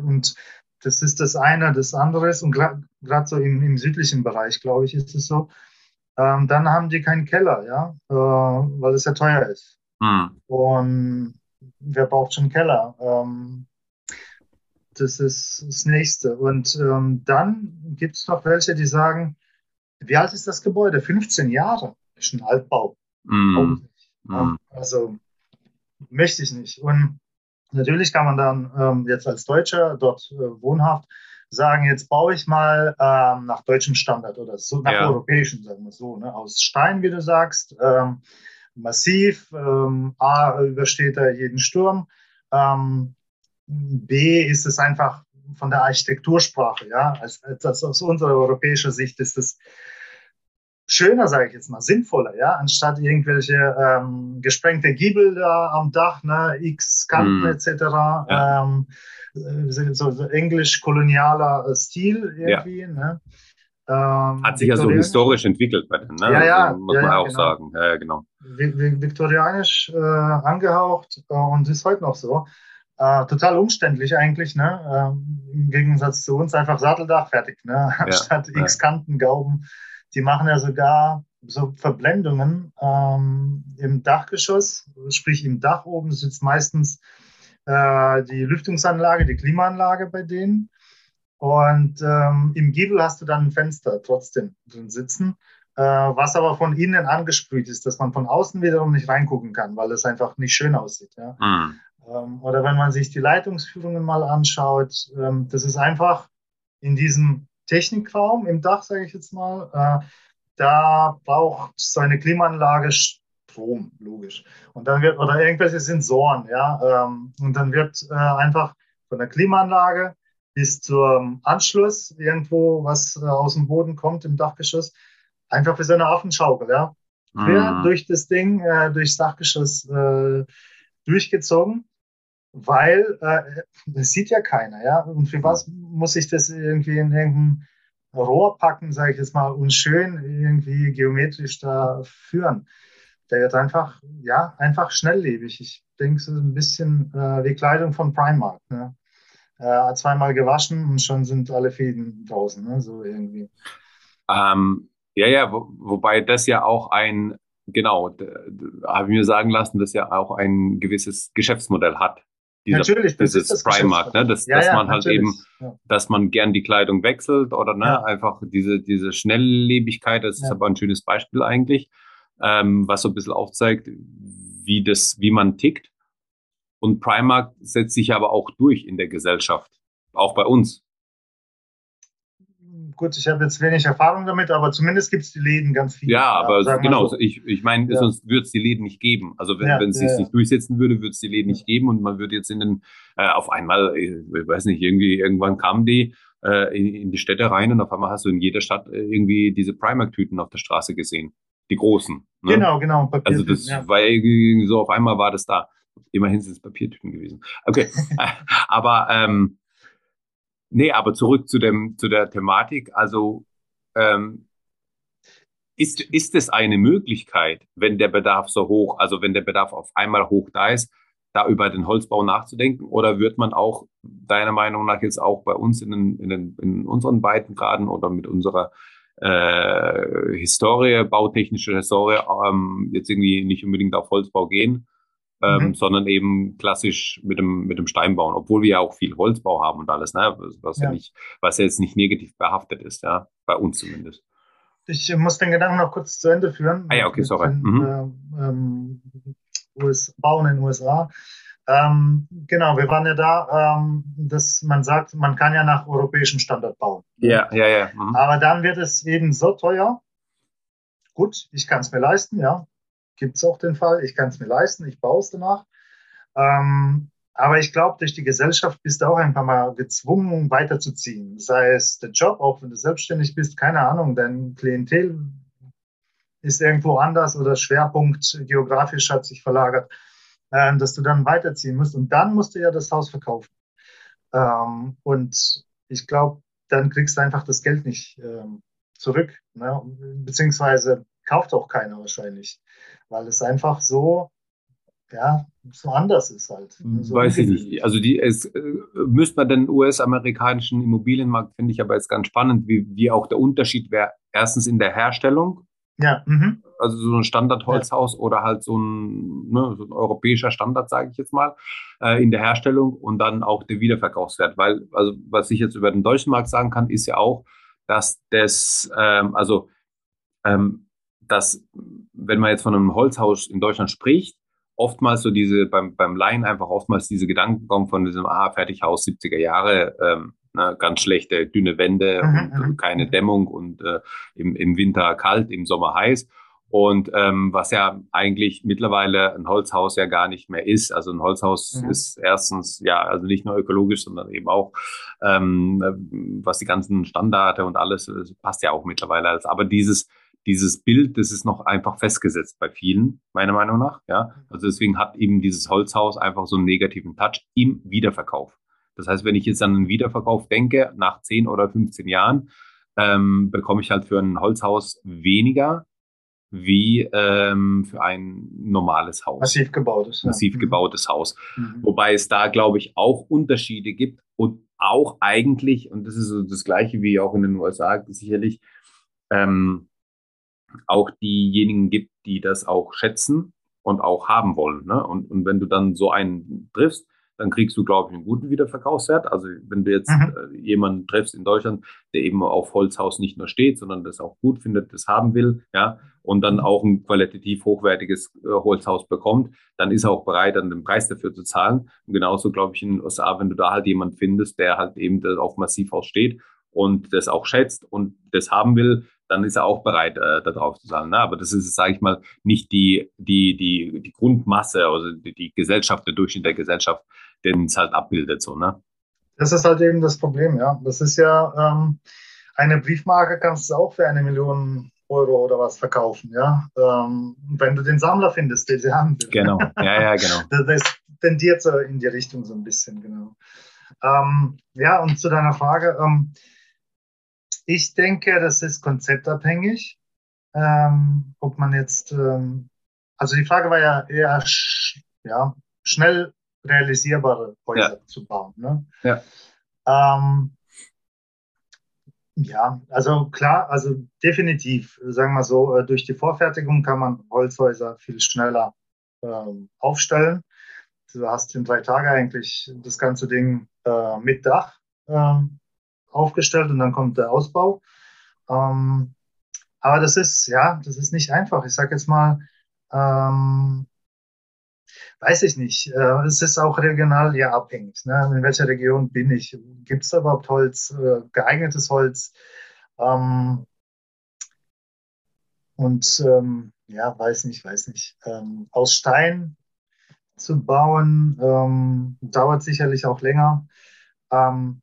Und das ist das eine, das andere ist, und gerade so im, im, südlichen Bereich, glaube ich, ist es so, ähm, dann haben die keinen Keller, ja, äh, weil es ja teuer ist. Mhm. Und wer braucht schon einen Keller? Ähm, das ist das Nächste. Und ähm, dann gibt es noch welche, die sagen, wie alt ist das Gebäude? 15 Jahre. Ist ein Altbau. Mm. Mm. Also möchte ich nicht. Und natürlich kann man dann ähm, jetzt als Deutscher dort äh, wohnhaft sagen, jetzt baue ich mal ähm, nach deutschem Standard oder so, nach ja. europäischem, sagen wir so, ne? aus Stein, wie du sagst, ähm, massiv, ähm, A übersteht er jeden Sturm, ähm, B ist es einfach von der Architektursprache, ja, als, als aus unserer europäischen Sicht ist es schöner, sage ich jetzt mal, sinnvoller, ja, anstatt irgendwelche ähm, gesprengte Giebel da am Dach, ne, X Kanten mm. etc. Ja. Ähm, äh, so, so englisch-kolonialer Stil irgendwie, ja. ne? Ähm, Hat sich ja so historisch entwickelt bei denen, ne? Ja, ja. Also, muss ja, man auch genau. sagen. Ja, genau. Viktorianisch äh, angehaucht äh, und ist heute noch so. Äh, total umständlich eigentlich, ne? Ähm, Im Gegensatz zu uns einfach Satteldach fertig, ne? Anstatt ja, X Kanten Gauben. Die machen ja sogar so Verblendungen ähm, im Dachgeschoss, sprich im Dach oben sitzt meistens äh, die Lüftungsanlage, die Klimaanlage bei denen. Und ähm, im Giebel hast du dann ein Fenster trotzdem drin sitzen, was aber von innen angesprüht ist, dass man von außen wiederum nicht reingucken kann, weil es einfach nicht schön aussieht. Ja? Mhm. Ähm, oder wenn man sich die Leitungsführungen mal anschaut, ähm, das ist einfach in diesem Technikraum im Dach, sage ich jetzt mal, äh, da braucht so eine Klimaanlage Strom, logisch. Und dann wird, oder irgendwelche Sensoren, ja, ähm, und dann wird äh, einfach von der Klimaanlage bis zum Anschluss irgendwo, was äh, aus dem Boden kommt im Dachgeschoss, einfach wie so eine Affenschaukel, ja. Quer mhm. durch das Ding, äh, durchs Dachgeschoss äh, durchgezogen, weil äh, das sieht ja keiner, ja. Und für was muss ich das irgendwie in irgendein Rohr packen, sage ich jetzt mal, und schön irgendwie geometrisch da führen? Der wird einfach, ja, einfach schnelllebig. Ich denke, so ein bisschen äh, wie Kleidung von Primark. Ne? äh, zweimal gewaschen und schon sind alle Fäden draußen, ne? so irgendwie. Ähm, ja, ja, wo, wobei das ja auch ein, genau, habe ich mir sagen lassen, dass ja auch ein gewisses Geschäftsmodell hat. Dieser, natürlich, das dieses ist das Primark, ne? dass, ja, dass ja, man halt eben, ja. dass man gern die Kleidung wechselt oder ne, einfach diese, diese Schnelllebigkeit, das ist aber ein schönes Beispiel eigentlich, ähm, was so ein bisschen aufzeigt, wie das, wie man tickt. Und Primark setzt sich aber auch durch in der Gesellschaft, auch bei uns. Gut, ich habe jetzt wenig Erfahrung damit, aber zumindest gibt es die Läden ganz viele. Ja, aber ja, genau, so. ich, ich meine, ja. sonst würde es die Läden nicht geben. Also wenn, ja, wenn es sich nicht durchsetzen würde, würde es die Läden nicht geben und man würde jetzt in den, äh, auf einmal, ich weiß nicht, irgendwie, irgendwann kamen die äh, in, in, die Städte rein und auf einmal hast du in jeder Stadt äh, irgendwie diese Primark-Tüten auf der Straße gesehen. Die großen. Ne? Genau, genau. also das war irgendwie so, auf einmal war das da. Immerhin sind es Papiertüten gewesen. Okay, *laughs* *laughs* aber ähm, nee, aber zurück zu dem zu der Thematik. Also ähm, ist ist es eine Möglichkeit, wenn der Bedarf so hoch, also wenn der Bedarf auf einmal hoch da ist, da über den Holzbau nachzudenken? Oder wird man auch deiner Meinung nach jetzt auch bei uns in, den, in, den, in unseren beiden Graden oder mit unserer äh, Historie, bautechnische Historie, ähm, jetzt irgendwie nicht unbedingt auf Holzbau gehen, ähm, mhm. sondern eben klassisch mit dem, mit dem Stein bauen, obwohl wir ja auch viel Holzbau haben und alles, ne? was, ja. ja nicht, was ja jetzt nicht negativ behaftet ist, ja, bei uns zumindest. Ich muss den Gedanken noch kurz zu Ende führen. Ah ja, okay, sorry. Den, mhm. äh, ähm, US, Bauen in den USA. Ähm, genau, wir waren ja da, ähm, dass man sagt, man kann ja nach europäischem Standard bauen. Ja, ja, ja. Mhm. Aber dann wird es eben so teuer. Gut, ich kann es mir leisten, ja. Gibt es auch den Fall, ich kann es mir leisten, ich baue es danach. Ähm, aber ich glaube, durch die Gesellschaft bist du auch ein paar Mal gezwungen, weiterzuziehen. Sei es der Job, auch wenn du selbstständig bist, keine Ahnung, dein Klientel ist irgendwo anders oder Schwerpunkt geografisch hat sich verlagert, äh, dass du dann weiterziehen musst. Und dann musst du ja das Haus verkaufen. Ähm, und ich glaube, dann kriegst du einfach das Geld nicht ähm, zurück. Ne? Beziehungsweise kauft auch keiner wahrscheinlich, weil es einfach so ja, so anders ist halt. So Weiß ich nicht. Also die, es äh, müsste man den US-amerikanischen Immobilienmarkt, finde ich aber jetzt ganz spannend, wie, wie auch der Unterschied wäre. Erstens in der Herstellung. Ja. Mhm. Also so ein Standardholzhaus ja. oder halt so ein, ne, so ein europäischer Standard, sage ich jetzt mal, äh, in der Herstellung und dann auch der Wiederverkaufswert. Weil, also was ich jetzt über den deutschen Markt sagen kann, ist ja auch, dass das, ähm, also ähm, dass, wenn man jetzt von einem Holzhaus in Deutschland spricht, oftmals so diese, beim, beim Laien einfach oftmals diese Gedanken kommen von diesem, ah, Fertighaus 70er Jahre, ähm, ne, ganz schlechte, dünne Wände mhm, und, und, mhm. keine Dämmung und äh, im, im Winter kalt, im Sommer heiß. Und ähm, was ja eigentlich mittlerweile ein Holzhaus ja gar nicht mehr ist. Also ein Holzhaus mhm. ist erstens ja also nicht nur ökologisch, sondern eben auch ähm, was die ganzen Standarde und alles passt ja auch mittlerweile alles. Aber dieses dieses Bild, das ist noch einfach festgesetzt bei vielen, meiner Meinung nach. Ja, also deswegen hat eben dieses Holzhaus einfach so einen negativen Touch im Wiederverkauf. Das heißt, wenn ich jetzt an einen Wiederverkauf denke, nach 10 oder 15 Jahren, ähm, bekomme ich halt für ein Holzhaus weniger wie ähm, für ein normales Haus. Massiv gebautes. Massiv ja. Mhm. gebautes Haus. Mhm. Wobei es da, glaube ich, auch Unterschiede gibt und auch eigentlich, und das ist so das Gleiche wie auch in den USA sicherlich, ähm, auch diejenigen gibt, die das auch schätzen und auch haben wollen. Ne? Und, und wenn du dann so einen triffst, dann kriegst du, glaube ich, einen guten Wiederverkaufswert. Also wenn du jetzt mhm. äh, jemanden triffst in Deutschland, der eben auf Holzhaus nicht nur steht, sondern das auch gut findet, das haben will, ja, und dann auch ein qualitativ hochwertiges äh, Holzhaus bekommt, dann ist er auch bereit, dann den Preis dafür zu zahlen. Und genauso, glaube ich, in den USA, wenn du da halt jemanden findest, der halt eben auf Massivhaus steht und das auch schätzt und das haben will, dann ist er auch bereit, äh, darauf zu zahlen. Ne? Aber das ist, sage ich mal, nicht die, die, die, die Grundmasse, also die, die Gesellschaft, der Durchschnitt der Gesellschaft, den es halt abbildet. So, ne? Das ist halt eben das Problem, ja. Das ist ja, ähm, eine Briefmarke kannst du auch für eine Million Euro oder was verkaufen, ja. Ähm, wenn du den Sammler findest, den sie haben will. Genau, ja, ja, genau. *laughs* das, das tendiert so in die Richtung so ein bisschen, genau. Ähm, ja, und zu deiner Frage, ähm, ich denke, das ist konzeptabhängig. Ähm, ob man jetzt, ähm, also die Frage war ja eher sch ja, schnell realisierbare Häuser ja. zu bauen. Ne? Ja. Ähm, ja, also klar, also definitiv, sagen wir so, äh, durch die Vorfertigung kann man Holzhäuser viel schneller ähm, aufstellen. Du hast in drei Tagen eigentlich das ganze Ding äh, mit Dach ähm, aufgestellt und dann kommt der Ausbau. Ähm, aber das ist, ja, das ist nicht einfach. Ich sage jetzt mal, ähm, weiß ich nicht. Äh, es ist auch regional ja abhängig. Ne? In welcher Region bin ich? Gibt es da überhaupt Holz, äh, geeignetes Holz? Ähm, und ähm, ja, weiß nicht, weiß nicht. Ähm, aus Stein zu bauen ähm, dauert sicherlich auch länger. Ähm,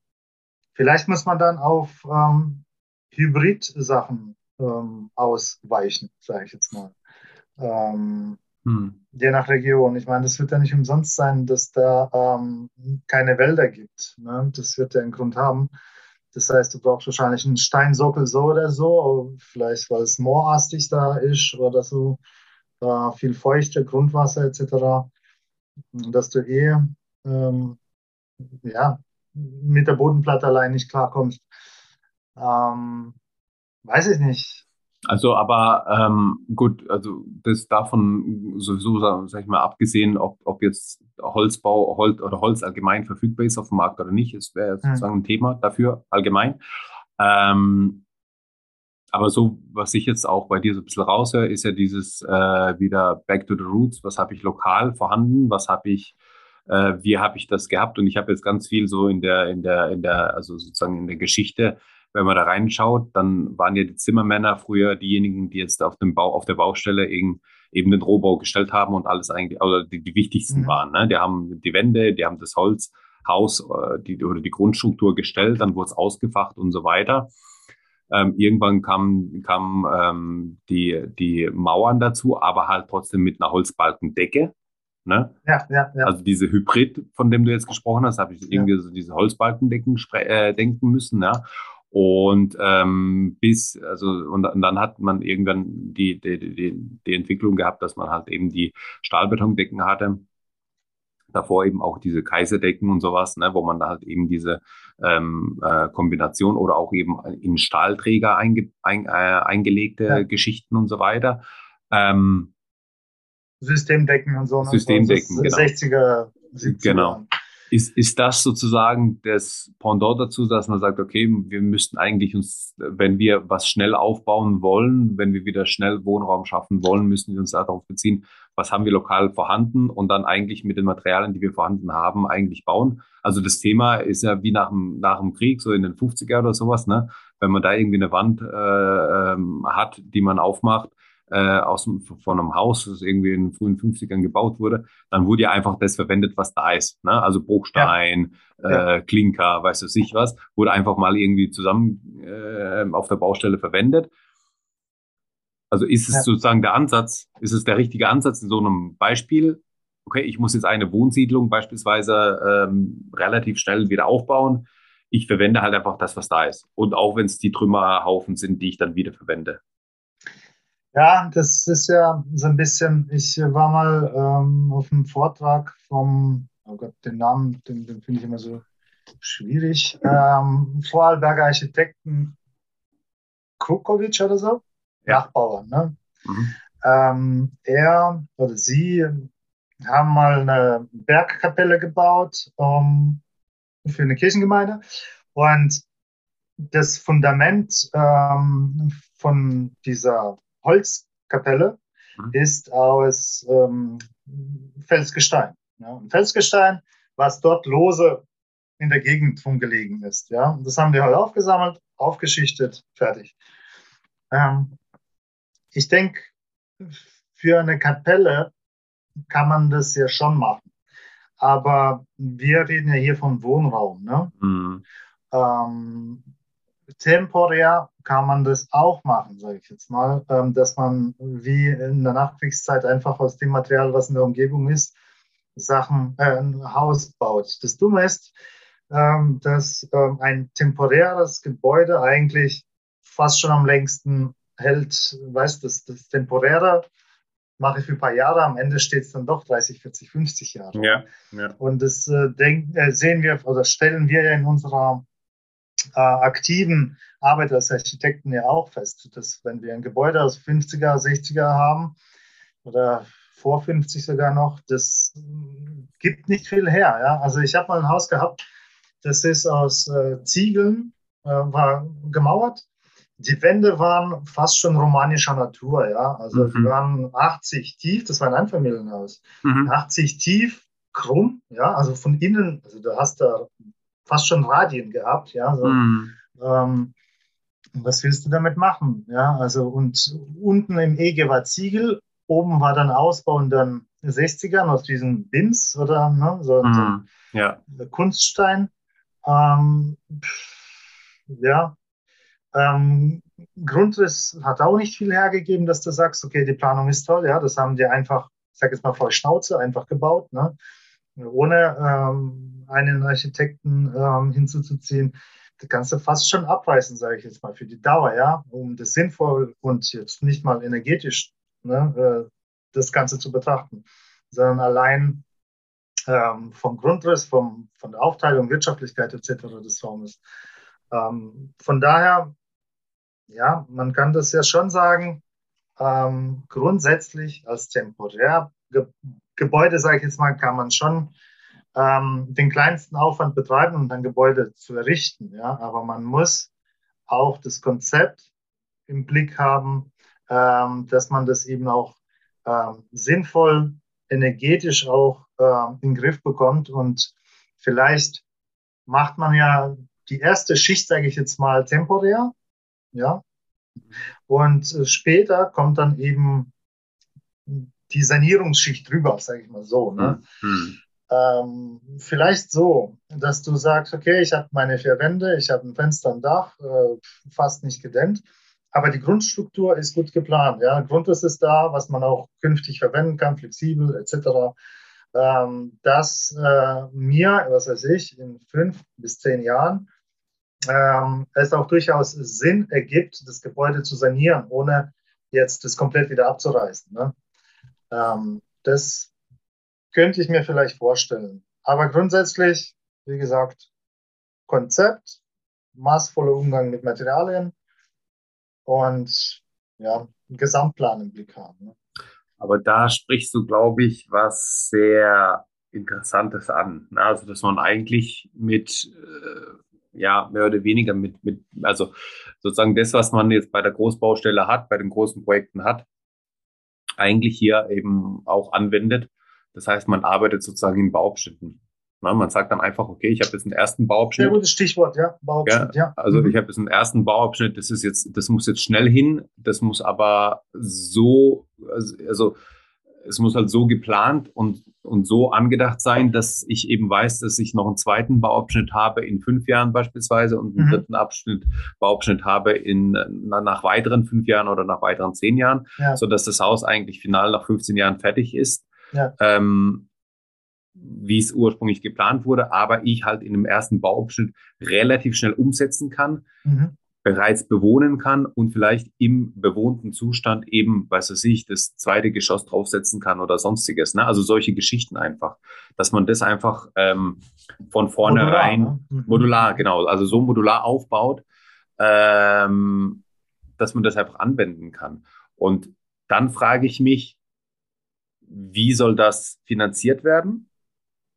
Vielleicht muss man dann auf ähm, Hybrid-Sachen ähm, ausweichen, sage ich jetzt mal. Ähm, hm. Je nach Region. Ich meine, das wird ja nicht umsonst sein, dass da ähm, keine Wälder gibt. Ne? Das wird ja einen Grund haben. Das heißt, du brauchst wahrscheinlich einen Steinsockel so oder so, vielleicht weil es moorastig da ist oder so, äh, viel feuchte Grundwasser etc. dass du eh ähm, ja, mit der Bodenplatte allein nicht klarkommst. Ähm, weiß ich nicht. Also, aber ähm, gut, also das davon sowieso, sag ich mal, abgesehen, ob, ob jetzt Holzbau Holz oder Holz allgemein verfügbar ist auf dem Markt oder nicht, es wäre hm. sozusagen ein Thema dafür allgemein. Ähm, aber so, was ich jetzt auch bei dir so ein bisschen raushöre, ist ja dieses äh, wieder Back to the Roots. Was habe ich lokal vorhanden? Was habe ich, äh, wie habe ich das gehabt? Und ich habe jetzt ganz viel so in der, in der, in der, also sozusagen in der Geschichte wenn man da reinschaut, dann waren ja die Zimmermänner früher diejenigen, die jetzt auf dem Bau, auf der Baustelle eben, eben den Rohbau gestellt haben und alles eigentlich, oder die, die wichtigsten mhm. waren. Ne? Die haben die Wände, die haben das Holzhaus, äh, die, oder die Grundstruktur gestellt, dann wurde es ausgefacht und so weiter. Ähm, irgendwann kamen kam, ähm, die, die Mauern dazu, aber halt trotzdem mit einer Holzbalkendecke. Ne? Ja, ja, ja. Also diese Hybrid, von dem du jetzt gesprochen hast, habe ich irgendwie so diese Holzbalkendecken äh, denken müssen. Ja? Und ähm, bis, also, und, und, dann hat man irgendwann die, die, die, die Entwicklung gehabt, dass man halt eben die Stahlbetondecken hatte. Davor eben auch diese Kaiserdecken und sowas, ne, wo man da halt eben diese ähm, äh, Kombination oder auch eben in Stahlträger einge, ein, äh, eingelegte ja. Geschichten und so weiter. Ähm, Systemdecken und so. Ne? Systemdecken, genau. 60er, 70er. Genau. Ist, ist das sozusagen das Pendant dazu, dass man sagt, okay, wir müssten eigentlich uns, wenn wir was schnell aufbauen wollen, wenn wir wieder schnell Wohnraum schaffen wollen, müssen wir uns darauf beziehen, was haben wir lokal vorhanden und dann eigentlich mit den Materialien, die wir vorhanden haben, eigentlich bauen. Also das Thema ist ja wie nach dem, nach dem Krieg, so in den 50er oder sowas, ne? Wenn man da irgendwie eine Wand äh, ähm, hat, die man aufmacht, äh, aus von einem Haus, das irgendwie in den frühen 50ern gebaut wurde, dann wurde ja einfach das verwendet, was da ist. Ne? Also Bruchstein, ja. Äh, Klinker, weißt du sich was, wurde einfach mal irgendwie zusammen äh, auf der Baustelle verwendet. Also ist es ja. sozusagen der Ansatz, ist es der richtige Ansatz in so einem Beispiel? Okay, ich muss jetzt eine Wohnsiedlung beispielsweise ähm, relativ schnell wieder aufbauen. Ich verwende halt einfach das, was da ist. Und auch wenn es die Trümmerhaufen sind, die ich dann wieder verwende. Ja, das ist ja so ein bisschen, ich war mal ähm, auf einem Vortrag vom, oh Gott, den Namen, den, den finde ich immer so schwierig, ähm, Vorarlberger Architekten Krukovic oder so, ja. Nachbauer, ne? Mhm. Ähm, er oder sie haben mal eine Bergkapelle gebaut um, ähm, für eine Kirchengemeinde und das Fundament ähm, von dieser Holzkapelle mhm. ist aus ähm, Felsgestein. Ja. Ein Felsgestein, was dort lose in der Gegend rumgelegen ist. Ja. Und das haben wir halt aufgesammelt, aufgeschichtet, fertig. Ähm, ich denke, für eine Kapelle kann man das ja schon machen. Aber wir reden ja hier von Wohnraum. Ne? Mhm. Ähm, temporär kann man das auch machen, sage ich jetzt mal, ähm, dass man wie in der Nachkriegszeit einfach aus dem Material, was in der Umgebung ist, Sachen, äh, ein Haus baut. Das Dumme ist, ähm, dass ähm, ein temporäres Gebäude eigentlich fast schon am längsten hält. Weißt das, das Temporäre mache ich für ein paar Jahre, am Ende steht es dann doch 30, 40, 50 Jahre. Ja, ja. Und das äh, denk, äh, sehen wir oder stellen wir ja in unserer äh, aktiven Arbeit als Architekten ja auch fest, dass wenn wir ein Gebäude aus 50er, 60er haben oder vor 50 sogar noch, das gibt nicht viel her. Ja? Also ich habe mal ein Haus gehabt, das ist aus äh, Ziegeln, äh, war gemauert. Die Wände waren fast schon romanischer Natur, ja. Also mhm. die waren 80 tief, das war ein Einfamilienhaus. Mhm. 80 tief, krumm, ja, also von innen, also du hast da fast schon Radien gehabt, ja. So, mhm. ähm, was willst du damit machen? Ja, also und unten im Ege war Ziegel, oben war dann Ausbau in den 60ern aus diesen Bins oder ne, so mhm. ja. Kunststein. Ähm, ja, ähm, Grundriss hat auch nicht viel hergegeben, dass du sagst, okay, die Planung ist toll, ja, das haben die einfach, ich sag jetzt mal voll Schnauze, einfach gebaut, ne? Ohne ähm, einen Architekten ähm, hinzuzuziehen, das Ganze fast schon abreißen, sage ich jetzt mal, für die Dauer, ja, um das sinnvoll und jetzt nicht mal energetisch ne, äh, das Ganze zu betrachten, sondern allein ähm, vom Grundriss, vom, von der Aufteilung, Wirtschaftlichkeit etc. des Raumes. Ähm, von daher, ja, man kann das ja schon sagen, ähm, grundsätzlich als temporär Gebäude, sage ich jetzt mal, kann man schon ähm, den kleinsten Aufwand betreiben, um ein Gebäude zu errichten. Ja? Aber man muss auch das Konzept im Blick haben, ähm, dass man das eben auch ähm, sinnvoll, energetisch auch äh, in den Griff bekommt. Und vielleicht macht man ja die erste Schicht, sage ich jetzt mal, temporär. Ja. Und äh, später kommt dann eben die Sanierungsschicht drüber, sage ich mal so. Ne? Mhm. Ähm, vielleicht so, dass du sagst, okay, ich habe meine vier Wände, ich habe ein Fenster am Dach, äh, fast nicht gedämmt, aber die Grundstruktur ist gut geplant. Ja? Grundriss ist da, was man auch künftig verwenden kann, flexibel etc. Ähm, dass äh, mir, was weiß ich, in fünf bis zehn Jahren ähm, es auch durchaus Sinn ergibt, das Gebäude zu sanieren, ohne jetzt das komplett wieder abzureißen. Ne? Ähm, das könnte ich mir vielleicht vorstellen. Aber grundsätzlich, wie gesagt, Konzept, maßvoller Umgang mit Materialien und ja, einen Gesamtplan im Blick haben. Ne? Aber da sprichst du, glaube ich, was sehr Interessantes an. Ne? Also, dass man eigentlich mit, äh, ja, mehr oder weniger mit, mit, also sozusagen das, was man jetzt bei der Großbaustelle hat, bei den großen Projekten hat, eigentlich hier eben auch anwendet. Das heißt, man arbeitet sozusagen in Bauabschnitten. Na, man sagt dann einfach, okay, ich habe jetzt einen ersten Bauabschnitt. Sehr gutes Stichwort, ja. Bauabschnitt, ja. ja. Also mhm. ich habe jetzt einen ersten Bauabschnitt, das ist jetzt, das muss jetzt schnell hin, das muss aber so, also es muss halt so geplant und, und so angedacht sein, dass ich eben weiß, dass ich noch einen zweiten Bauabschnitt habe in fünf Jahren beispielsweise und einen mhm. dritten Abschnitt, Bauabschnitt habe in, nach weiteren fünf Jahren oder nach weiteren zehn Jahren, ja. so dass das Haus eigentlich final nach 15 Jahren fertig ist. Ja. Ähm, wie es ursprünglich geplant wurde, aber ich halt in dem ersten Bauabschnitt relativ schnell umsetzen kann. Mhm bereits bewohnen kann und vielleicht im bewohnten Zustand eben, weiß weiß ich, das zweite Geschoss draufsetzen kann oder sonstiges. Ne? Also solche Geschichten einfach, dass man das einfach ähm, von vornherein modular, ne? Mhm. modular, genau, also so modular aufbaut, ähm, dass man das einfach anwenden kann. Und dann frage ich mich, wie soll das finanziert werden?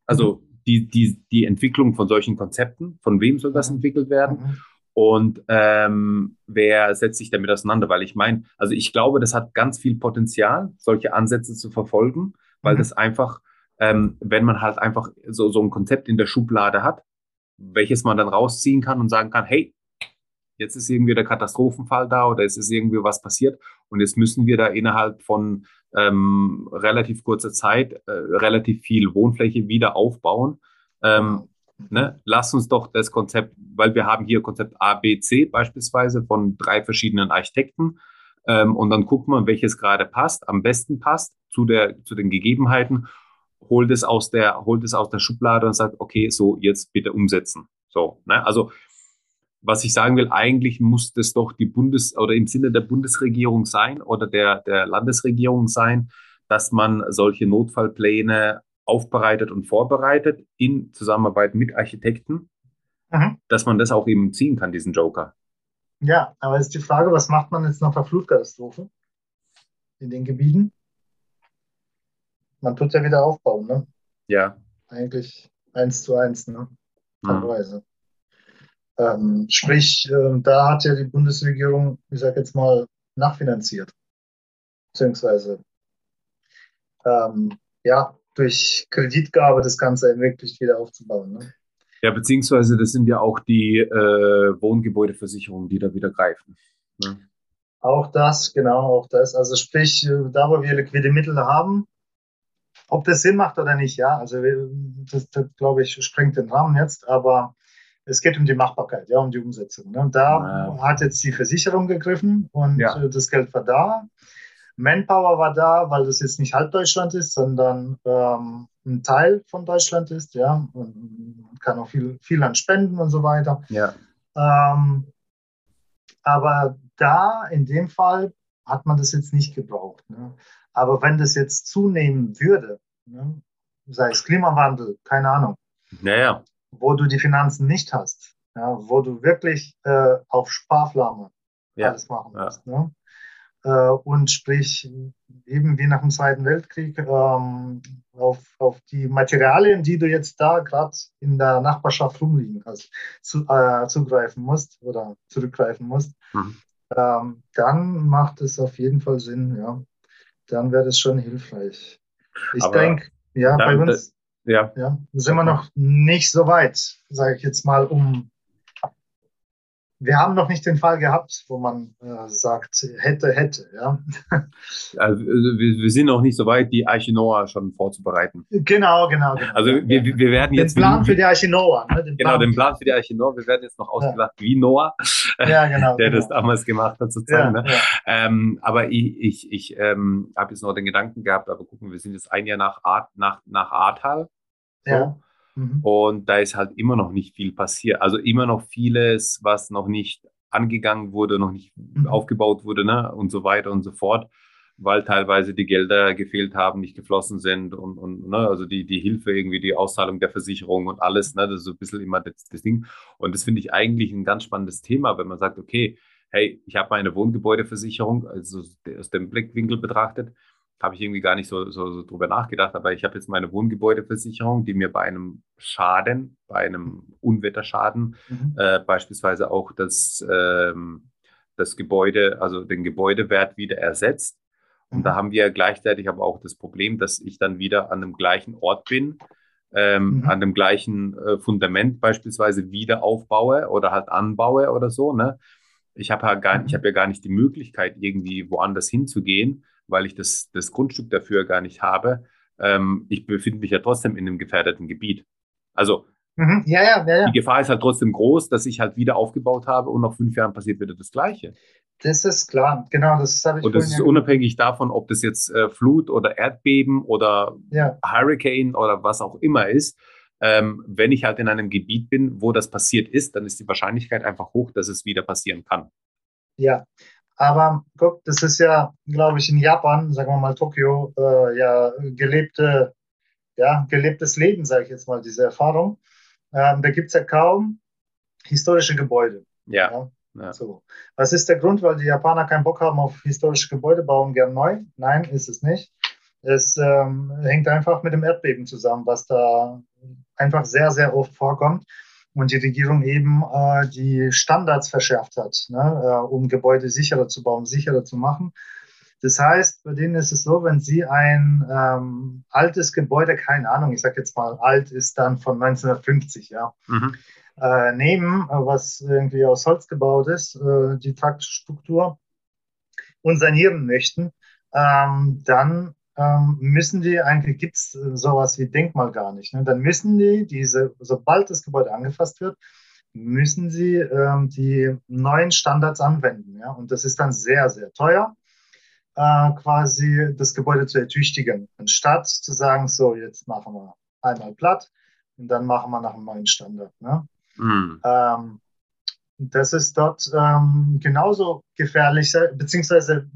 Also mhm. die, die, die Entwicklung von solchen Konzepten, von wem soll das mhm. entwickelt werden? Und ähm, wer setzt sich damit auseinander? Weil ich meine, also ich glaube, das hat ganz viel Potenzial, solche Ansätze zu verfolgen, weil mhm. das einfach, ähm, wenn man halt einfach so, so ein Konzept in der Schublade hat, welches man dann rausziehen kann und sagen kann, hey, jetzt ist irgendwie der Katastrophenfall da oder es ist irgendwie was passiert und jetzt müssen wir da innerhalb von ähm, relativ kurzer Zeit äh, relativ viel Wohnfläche wieder aufbauen. Ähm, Ne? Lass uns doch das Konzept, weil wir haben hier Konzept A, B, C beispielsweise von drei verschiedenen Architekten. Ähm, und dann gucken wir, welches gerade passt, am besten passt zu, der, zu den Gegebenheiten, holt es aus der, holt es aus der Schublade und sagt, okay, so jetzt bitte umsetzen. So, ne? Also was ich sagen will, eigentlich muss das doch die Bundes- oder im Sinne der Bundesregierung sein oder der, der Landesregierung sein, dass man solche Notfallpläne aufbereitet und vorbereitet in Zusammenarbeit mit Architekten, mhm. dass man das auch eben ziehen kann, diesen Joker. Ja, aber ist die Frage, was macht man jetzt nach der Flutkatastrophe in den Gebieten? Man tut ja wieder aufbauen, ne? Ja. Eigentlich eins zu eins, ne? Teilweise. Mhm. Ähm, sprich, äh, da hat ja die Bundesregierung, ich sag jetzt mal, nachfinanziert. Beziehungsweise, ähm, ja, durch Kreditgabe das Ganze ermöglicht, wieder aufzubauen. Ne? Ja, beziehungsweise das sind ja auch die äh, Wohngebäudeversicherungen, die da wieder greifen. Ne? Auch das, genau, auch das. Also sprich, äh, da wo wir liquide Mittel haben, ob das Sinn macht oder nicht, ja, also das, das glaube ich, sprengt den Rahmen jetzt, aber es geht um die Machbarkeit, ja, um die Umsetzung. Ne? Und da ja. hat jetzt die Versicherung gegriffen und ja. Äh, das Geld war da. Manpower war da, weil das jetzt nicht halb Deutschland ist, sondern ähm, ein Teil von Deutschland ist, ja. Und man kann auch viel, viel an Spenden und so weiter. Ja. Ähm, aber da in dem Fall hat man das jetzt nicht gebraucht. Ne? Aber wenn das jetzt zunehmen würde, ne? sei es Klimawandel, keine Ahnung. Naja. Wo du die Finanzen nicht hast, ja, wo du wirklich äh, auf Sparflamme ja. alles machen musst. Ja. Ne? Äh, und sprich, eben wie nach dem Zweiten Weltkrieg, ähm, auf, auf die Materialien, die du jetzt da gerade in der Nachbarschaft rumliegen hast, zu, äh, zugreifen musst oder zurückgreifen musst, mhm. ähm, dann macht es auf jeden Fall Sinn, ja. Dann wäre das schon hilfreich. Ich denke, ja, bei uns ja. ja. sind wir noch nicht so weit, sage ich jetzt mal, um wir haben noch nicht den Fall gehabt, wo man äh, sagt, hätte, hätte. Ja. *laughs* Also, wir, wir, sind noch nicht so weit, die Arche Noah schon vorzubereiten. Genau, genau. genau. Also wir, wir werden jetzt... Den Plan für die Arche Noah. Ne? Den genau, den Plan für die Arche Noah. Wir werden jetzt noch ausgelacht ja. wie Noah, ja, genau, *laughs* der genau. das damals gemacht hat sozusagen. Ne? ähm, aber ich, ich, ich ähm, habe jetzt noch den Gedanken gehabt, aber gucken, wir sind jetzt ein Jahr nach, Art, nach, nach Ahrtal. So. Ja. Mhm. Und da ist halt immer noch nicht viel passiert. Also immer noch vieles, was noch nicht angegangen wurde, noch nicht mhm. aufgebaut wurde ne? und so weiter und so fort, weil teilweise die Gelder gefehlt haben, nicht geflossen sind und, und ne? also die, die Hilfe, irgendwie die Auszahlung der Versicherung und alles, ne? das ist so ein bisschen immer das, das Ding. Und das finde ich eigentlich ein ganz spannendes Thema, wenn man sagt, okay, hey, ich habe meine Wohngebäudeversicherung, also aus dem Blickwinkel betrachtet, habe ich irgendwie gar nicht so, so, so drüber nachgedacht, aber ich habe jetzt meine Wohngebäudeversicherung, die mir bei einem Schaden, bei einem Unwetterschaden mhm. äh, beispielsweise auch das, ähm, das Gebäude, also den Gebäudewert wieder ersetzt. Und mhm. da haben wir gleichzeitig aber auch das Problem, dass ich dann wieder an dem gleichen Ort bin, ähm, mhm. an dem gleichen äh, Fundament beispielsweise wieder aufbaue oder halt anbaue oder so. Ne? Ich habe ja, gar, ich mhm. hab ja gar nicht die Möglichkeit, irgendwie woanders hinzugehen weil ich das, das Grundstück dafür gar nicht habe. Ähm, ich befinde mich ja trotzdem in einem gefährdeten Gebiet. Also mhm. ja, ja, ja, die Gefahr ist halt trotzdem groß, dass ich halt wieder aufgebaut habe und nach fünf Jahren passiert wieder das Gleiche. Das ist klar, genau, das habe ich. Und das ist unabhängig davon, ob das jetzt äh, Flut oder Erdbeben oder. Hurricane oder was auch immer ist. Ähm, wenn ich halt in einem Gebiet bin, wo das passiert ist, dann ist die Wahrscheinlichkeit einfach hoch, dass es wieder passieren kann. Ja, aber guck, das ist ja, glaube ich, in Japan, sagen wir mal Tokio, äh, ja gelebte, ja, gelebtes Leben, sage ich jetzt mal, diese Erfahrung. Ähm, da gibt es ja kaum historische Gebäude. Ja. ja? ja. So. Was ist der Grund? Weil die Japaner keinen Bock haben auf historische Gebäude, bauen gern neu? Nein, ist es nicht. Es ähm, hängt einfach mit dem Erdbeben zusammen, was da einfach sehr, sehr oft vorkommt und die Regierung eben äh, die Standards verschärft hat, ne, äh, um Gebäude sicherer zu bauen, sicherer zu machen. Das heißt, bei denen ist es so, wenn sie ein ähm, altes Gebäude, keine Ahnung, ich sage jetzt mal, alt ist dann von 1950, ja, mhm. äh, nehmen, äh, was irgendwie aus Holz gebaut ist, äh, die Traktstruktur, und sanieren möchten, ähm, dann ähm, müssen die, eigentlich gibt es sowas wie Denkmal gar nicht. Ne? Dann müssen die, diese, sobald das Gebäude angefasst wird, müssen sie ähm, die neuen Standards anwenden. Ja? Und das ist dann sehr, sehr teuer, äh, quasi das Gebäude zu ertüchtigen. Anstatt zu sagen, so, jetzt machen wir einmal platt und dann machen wir nach einem neuen Standard. Ne? Mhm. Ähm, das ist dort ähm, genauso gefährlich, beziehungsweise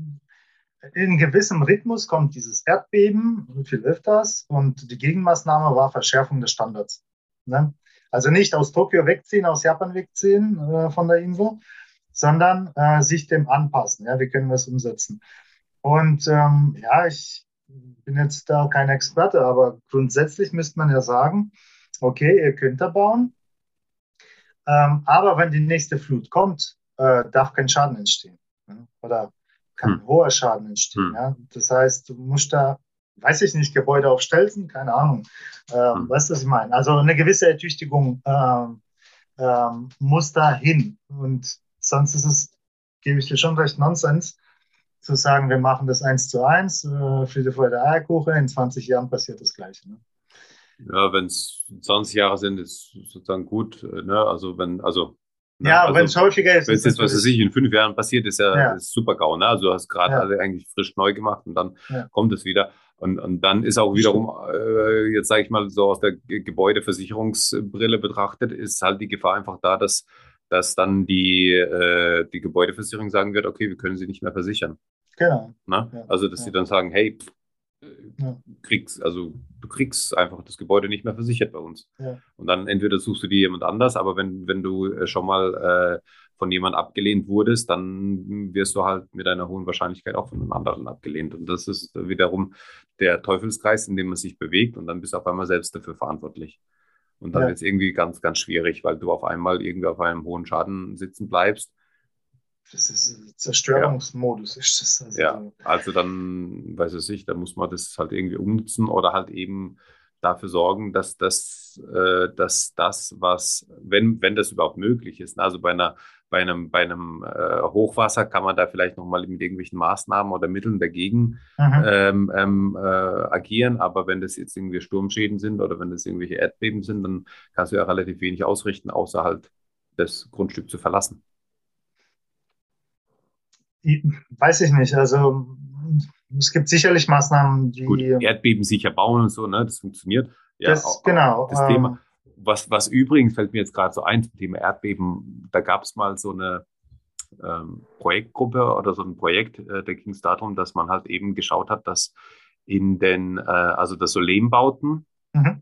in gewissem Rhythmus kommt dieses Erdbeben, viel öfters, und die Gegenmaßnahme war Verschärfung des Standards. Ne? Also nicht aus Tokio wegziehen, aus Japan wegziehen äh, von der Insel, sondern äh, sich dem anpassen. Ja, wie können wir es umsetzen? Und ähm, ja, ich bin jetzt da kein Experte, aber grundsätzlich müsste man ja sagen, okay, ihr könnt da bauen, ähm, aber wenn die nächste Flut kommt, äh, darf kein Schaden entstehen. Ne? Oder kann hm. hoher Schaden entstehen. Hm. Ja? Das heißt, du musst da, weiß ich nicht, Gebäude aufstelzen, keine Ahnung. Ähm, hm. Weißt du, was ich meine? Also eine gewisse Ertüchtigung ähm, ähm, muss da hin. Und sonst ist es, gebe ich dir schon recht, Nonsens, zu sagen, wir machen das eins zu eins, äh, Friede, Freude, Eierkuchen, in 20 Jahren passiert das Gleiche. Ne? Ja, wenn es 20 Jahre sind, ist sozusagen gut. Äh, ne? Also wenn, also ja, also, wenn es häufiger ist. Wenn es jetzt, was weiß ich, in fünf Jahren passiert, ist ja, ja. Ist super GAU. Ne? Also du hast gerade ja. eigentlich frisch neu gemacht und dann ja. kommt es wieder. Und, und dann ist auch wiederum, äh, jetzt sage ich mal so aus der Gebäudeversicherungsbrille betrachtet, ist halt die Gefahr einfach da, dass, dass dann die, äh, die Gebäudeversicherung sagen wird, okay, wir können sie nicht mehr versichern. Genau. Ne? Also dass sie dann sagen, hey, ja. kriegst, also du kriegst einfach das Gebäude nicht mehr versichert bei uns. Ja. Und dann entweder suchst du dir jemand anders, aber wenn, wenn du äh, schon mal äh, von jemand abgelehnt wurdest, dann wirst du halt mit einer hohen Wahrscheinlichkeit auch von einem anderen abgelehnt. Und das ist wiederum der Teufelskreis, in dem man sich bewegt und dann bist du auf einmal selbst dafür verantwortlich. Und dann ja. wird es irgendwie ganz, ganz schwierig, weil du auf einmal irgendwie auf einem hohen Schaden sitzen bleibst das ist Zerstörungsmodus, ist das. Also ja, also dann, weiß ich nicht, da muss man das halt irgendwie umnutzen oder halt eben dafür sorgen, dass das, äh, dass das, was, wenn, wenn das überhaupt möglich ist, ne, also bei einer, bei einem, bei einem äh, Hochwasser kann man da vielleicht nochmal mit irgendwelchen Maßnahmen oder Mitteln dagegen mhm. ähm, ähm, äh, agieren, aber wenn das jetzt irgendwie Sturmschäden sind oder wenn das irgendwelche Erdbeben sind, dann kannst du ja relativ wenig ausrichten, außer halt das Grundstück zu verlassen. Weiß ich nicht. Also es gibt sicherlich Maßnahmen, die. Gut, Erdbeben sicher bauen und so, ne? Das funktioniert. Ja, das, auch, genau. Das ähm, Thema. Was, was übrigens fällt mir jetzt gerade so ein zum Thema Erdbeben, da gab es mal so eine ähm, Projektgruppe oder so ein Projekt, äh, da ging es darum, dass man halt eben geschaut hat, dass in den, äh, also das so Lehmbauten mhm.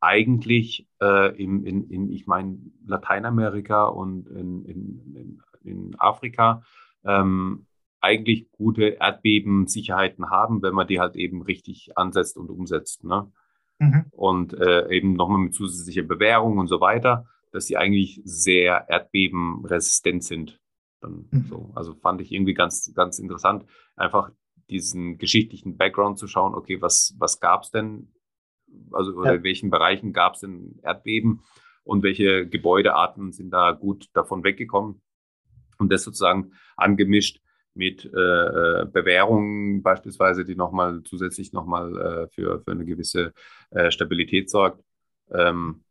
eigentlich äh, im, in, in, ich meine, Lateinamerika und in, in, in, in Afrika ähm, eigentlich gute Erdbebensicherheiten haben, wenn man die halt eben richtig ansetzt und umsetzt. Ne? Mhm. Und äh, eben nochmal mit zusätzlicher Bewährung und so weiter, dass sie eigentlich sehr erdbebenresistent sind. Dann mhm. so. Also fand ich irgendwie ganz, ganz interessant, einfach diesen geschichtlichen Background zu schauen, okay, was, was gab es denn, also ja. in welchen Bereichen gab es denn Erdbeben und welche Gebäudearten sind da gut davon weggekommen und das sozusagen angemischt mit äh, äh, Bewährungen beispielsweise, die nochmal zusätzlich nochmal äh, für, für eine gewisse äh, Stabilität sorgt, ähm,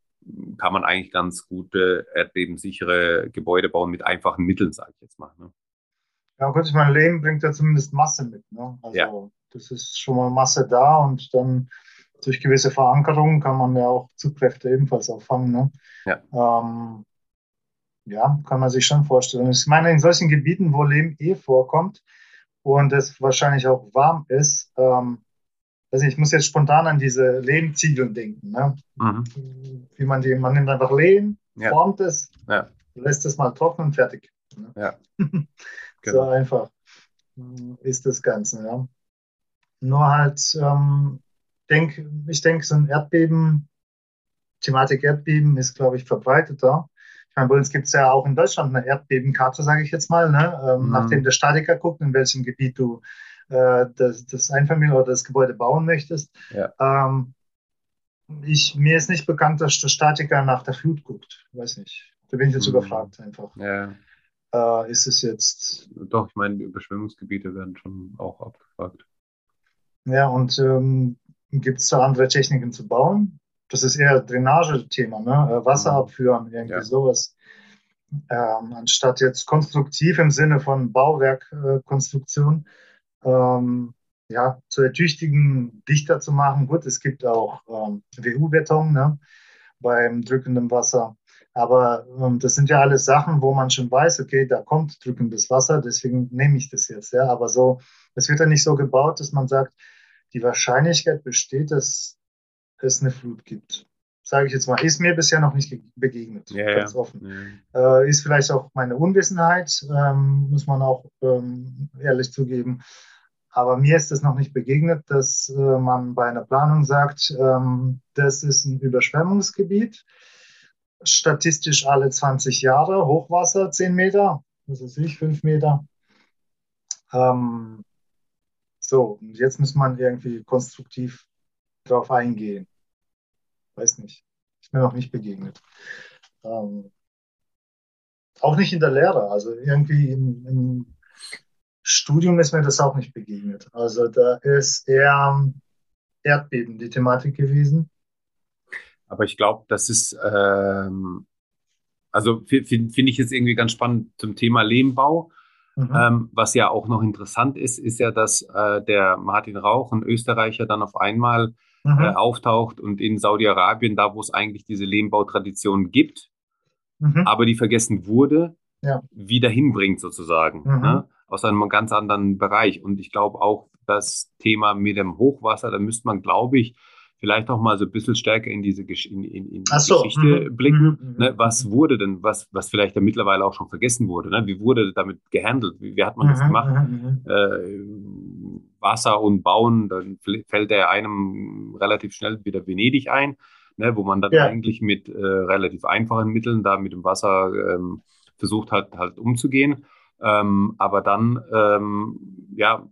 kann man eigentlich ganz gute erdbebensichere Gebäude bauen mit einfachen Mitteln, sage ich jetzt mal. Ne? Ja gut, ich meine, Lehm bringt ja zumindest Masse mit. Ne? Also ja. das ist schon mal Masse da und dann durch gewisse Verankerungen kann man ja auch Zugkräfte ebenfalls auffangen. Ne? Ja. Ähm, ja, kann man sich schon vorstellen. Ich meine, in solchen Gebieten, wo Lehm eh vorkommt und es wahrscheinlich auch warm ist, ähm, also ich muss jetzt spontan an diese Lehmziegeln denken. Ne? Mhm. Wie man die, man nimmt einfach Lehm, ja. formt es, ja. lässt es mal trocknen, fertig. Ne? Ja. *laughs* genau. So einfach ist das Ganze. Ja. Nur halt, ähm, denk, ich denke, so ein Erdbeben, Thematik Erdbeben ist, glaube ich, verbreiteter. Ich meine, bei uns gibt es ja auch in Deutschland eine Erdbebenkarte, sage ich jetzt mal, ne? ähm, mhm. nachdem der Statiker guckt, in welchem Gebiet du äh, das, das Einfamilien- oder das Gebäude bauen möchtest. Ja. Ähm, ich, mir ist nicht bekannt, dass der Statiker nach der Flut guckt. Weiß nicht. Da bin ich jetzt mhm. überfragt einfach. Ja. Äh, ist es jetzt. Doch, ich meine, Überschwemmungsgebiete werden schon auch abgefragt. Ja, und ähm, gibt es da andere Techniken zu bauen? Das ist eher Drainage-Thema, ne? Äh, Wasser mhm. abführen, irgendwie ja. sowas. Ähm, anstatt jetzt konstruktiv im Sinne von Bauwerkkonstruktion, äh, ähm, ja, zu ertüchtigen, dichter zu machen. Gut, es gibt auch ähm, WU-Beton ne, beim drückenden Wasser. Aber ähm, das sind ja alles Sachen, wo man schon weiß, okay, da kommt drückendes Wasser, deswegen nehme ich das jetzt. Ja. Aber so, es wird ja nicht so gebaut, dass man sagt, die Wahrscheinlichkeit besteht, dass es eine Flut gibt. Sage ich jetzt mal, ist mir bisher noch nicht begegnet, ja, ganz offen. Ja. Äh, ist vielleicht auch meine Unwissenheit, ähm, muss man auch ähm, ehrlich zugeben. Aber mir ist es noch nicht begegnet, dass äh, man bei einer Planung sagt, ähm, das ist ein Überschwemmungsgebiet, statistisch alle 20 Jahre, Hochwasser 10 Meter, was weiß ich, 5 Meter. Ähm, so, und jetzt muss man irgendwie konstruktiv darauf eingehen weiß nicht. Ist mir noch nicht begegnet. Ähm, auch nicht in der Lehre. Also irgendwie im, im, Studium ist mir das auch nicht begegnet. Also da ist eher Erdbeben die Thematik gewesen. Aber ich glaube, das ist, ähm, also finde find ich jetzt irgendwie ganz spannend zum Thema Lehmbau. Mhm. Ähm, was ja auch noch interessant ist, ist ja, dass äh, der Martin Rauch, ein Österreicher, dann auf einmal mhm. äh, auftaucht und in Saudi-Arabien, da wo es eigentlich diese Lehmbautradition gibt, mhm. aber die vergessen wurde, ja. wieder hinbringt sozusagen. Mhm. Ne? Aus einem ganz anderen Bereich. Und ich glaube auch, das Thema mit dem Hochwasser, da müsste man, glaube ich, vielleicht auch mal so ein bisschen stärker in diese Gesch in, in, in so. Geschichte mhm. blicken. Mhm. Ne, was mhm. wurde denn, was, was vielleicht ja mittlerweile auch schon vergessen wurde? Ne? Wie wurde damit gehandelt? Wie, wie hat man das mhm. gemacht? Mhm. Äh, Wasser und Bauen, dann fällt er einem relativ schnell wieder Venedig ein, ne, wo man dann ja. eigentlich mit äh, relativ einfachen Mitteln da mit dem Wasser ähm, versucht hat, halt umzugehen. Ähm, aber dann, ähm, ja,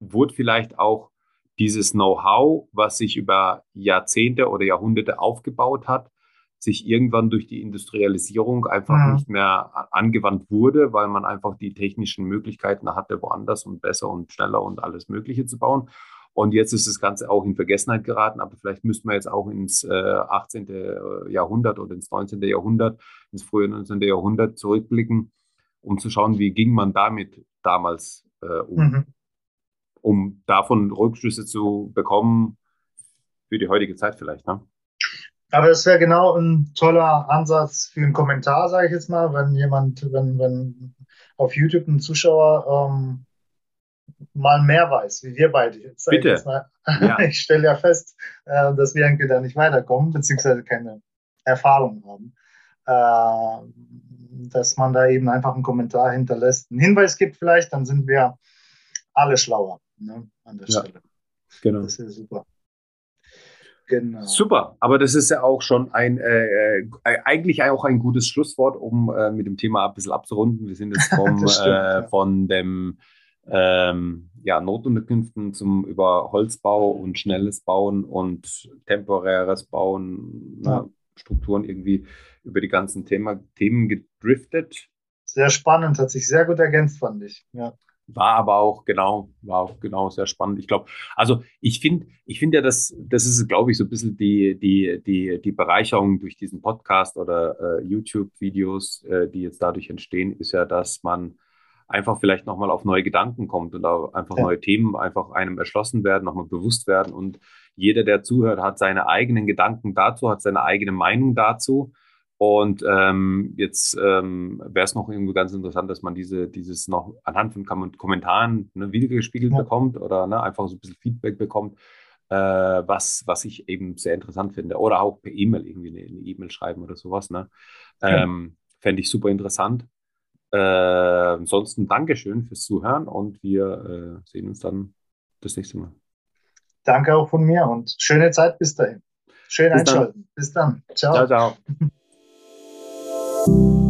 wurde vielleicht auch dieses Know-how, was sich über Jahrzehnte oder Jahrhunderte aufgebaut hat, sich irgendwann durch die Industrialisierung einfach ja. nicht mehr angewandt wurde, weil man einfach die technischen Möglichkeiten hatte, woanders und besser und schneller und alles Mögliche zu bauen. Und jetzt ist das Ganze auch in Vergessenheit geraten, aber vielleicht müssten wir jetzt auch ins äh, 18. Äh, Jahrhundert oder ins 19. Jahrhundert, ins frühe 19. Jahrhundert zurückblicken, um zu schauen, wie ging man damit damals äh, um. Mhm um davon Rückschlüsse zu bekommen für die heutige Zeit vielleicht. Ne? Aber es wäre genau ein toller Ansatz für einen Kommentar, sage ich jetzt mal, wenn jemand, wenn, wenn auf YouTube ein Zuschauer ähm, mal mehr weiß, wie wir beide jetzt. Bitte. Ich, ja. *laughs* ich stelle ja fest, äh, dass wir irgendwie da nicht weiterkommen, beziehungsweise keine Erfahrung haben. Äh, dass man da eben einfach einen Kommentar hinterlässt, einen Hinweis gibt vielleicht, dann sind wir alle schlauer ne, an der ja, Stelle. Genau. Das ist super. Genau. Super, aber das ist ja auch schon ein, äh, äh, eigentlich auch ein gutes Schlusswort, um äh, mit dem Thema ein bisschen abzurunden. Wir sind jetzt *laughs* vom, stimmt, äh, ja. von dem ähm, ja, Notunterkünften zum über Holzbau und schnelles Bauen und temporäres Bauen, ja. ne, Strukturen irgendwie über die ganzen Thema, Themen gedriftet. Sehr spannend, hat sich sehr gut ergänzt, fand ich. Ja. War aber auch genau, war auch genau sehr spannend. Ich glaube, also ich finde, ich finde ja, dass das ist, glaube ich, so ein bisschen die, die, die, die Bereicherung durch diesen Podcast oder äh, YouTube-Videos, äh, die jetzt dadurch entstehen, ist ja, dass man einfach vielleicht nochmal auf neue Gedanken kommt und auch einfach ja. neue Themen einfach einem erschlossen werden, nochmal bewusst werden. Und jeder, der zuhört, hat seine eigenen Gedanken dazu, hat seine eigene Meinung dazu. Und ähm, jetzt ähm, wäre es noch irgendwie ganz interessant, dass man diese, dieses noch anhand von Kommentaren ne, wiedergespiegelt ja. bekommt oder ne, einfach so ein bisschen Feedback bekommt, äh, was, was ich eben sehr interessant finde. Oder auch per E-Mail irgendwie eine E-Mail schreiben oder sowas. Ne? Ähm, Fände ich super interessant. Äh, ansonsten Dankeschön fürs Zuhören und wir äh, sehen uns dann das nächste Mal. Danke auch von mir und schöne Zeit bis dahin. Schön bis einschalten. Dann. Bis dann. Ciao. Ciao, ciao. *laughs* you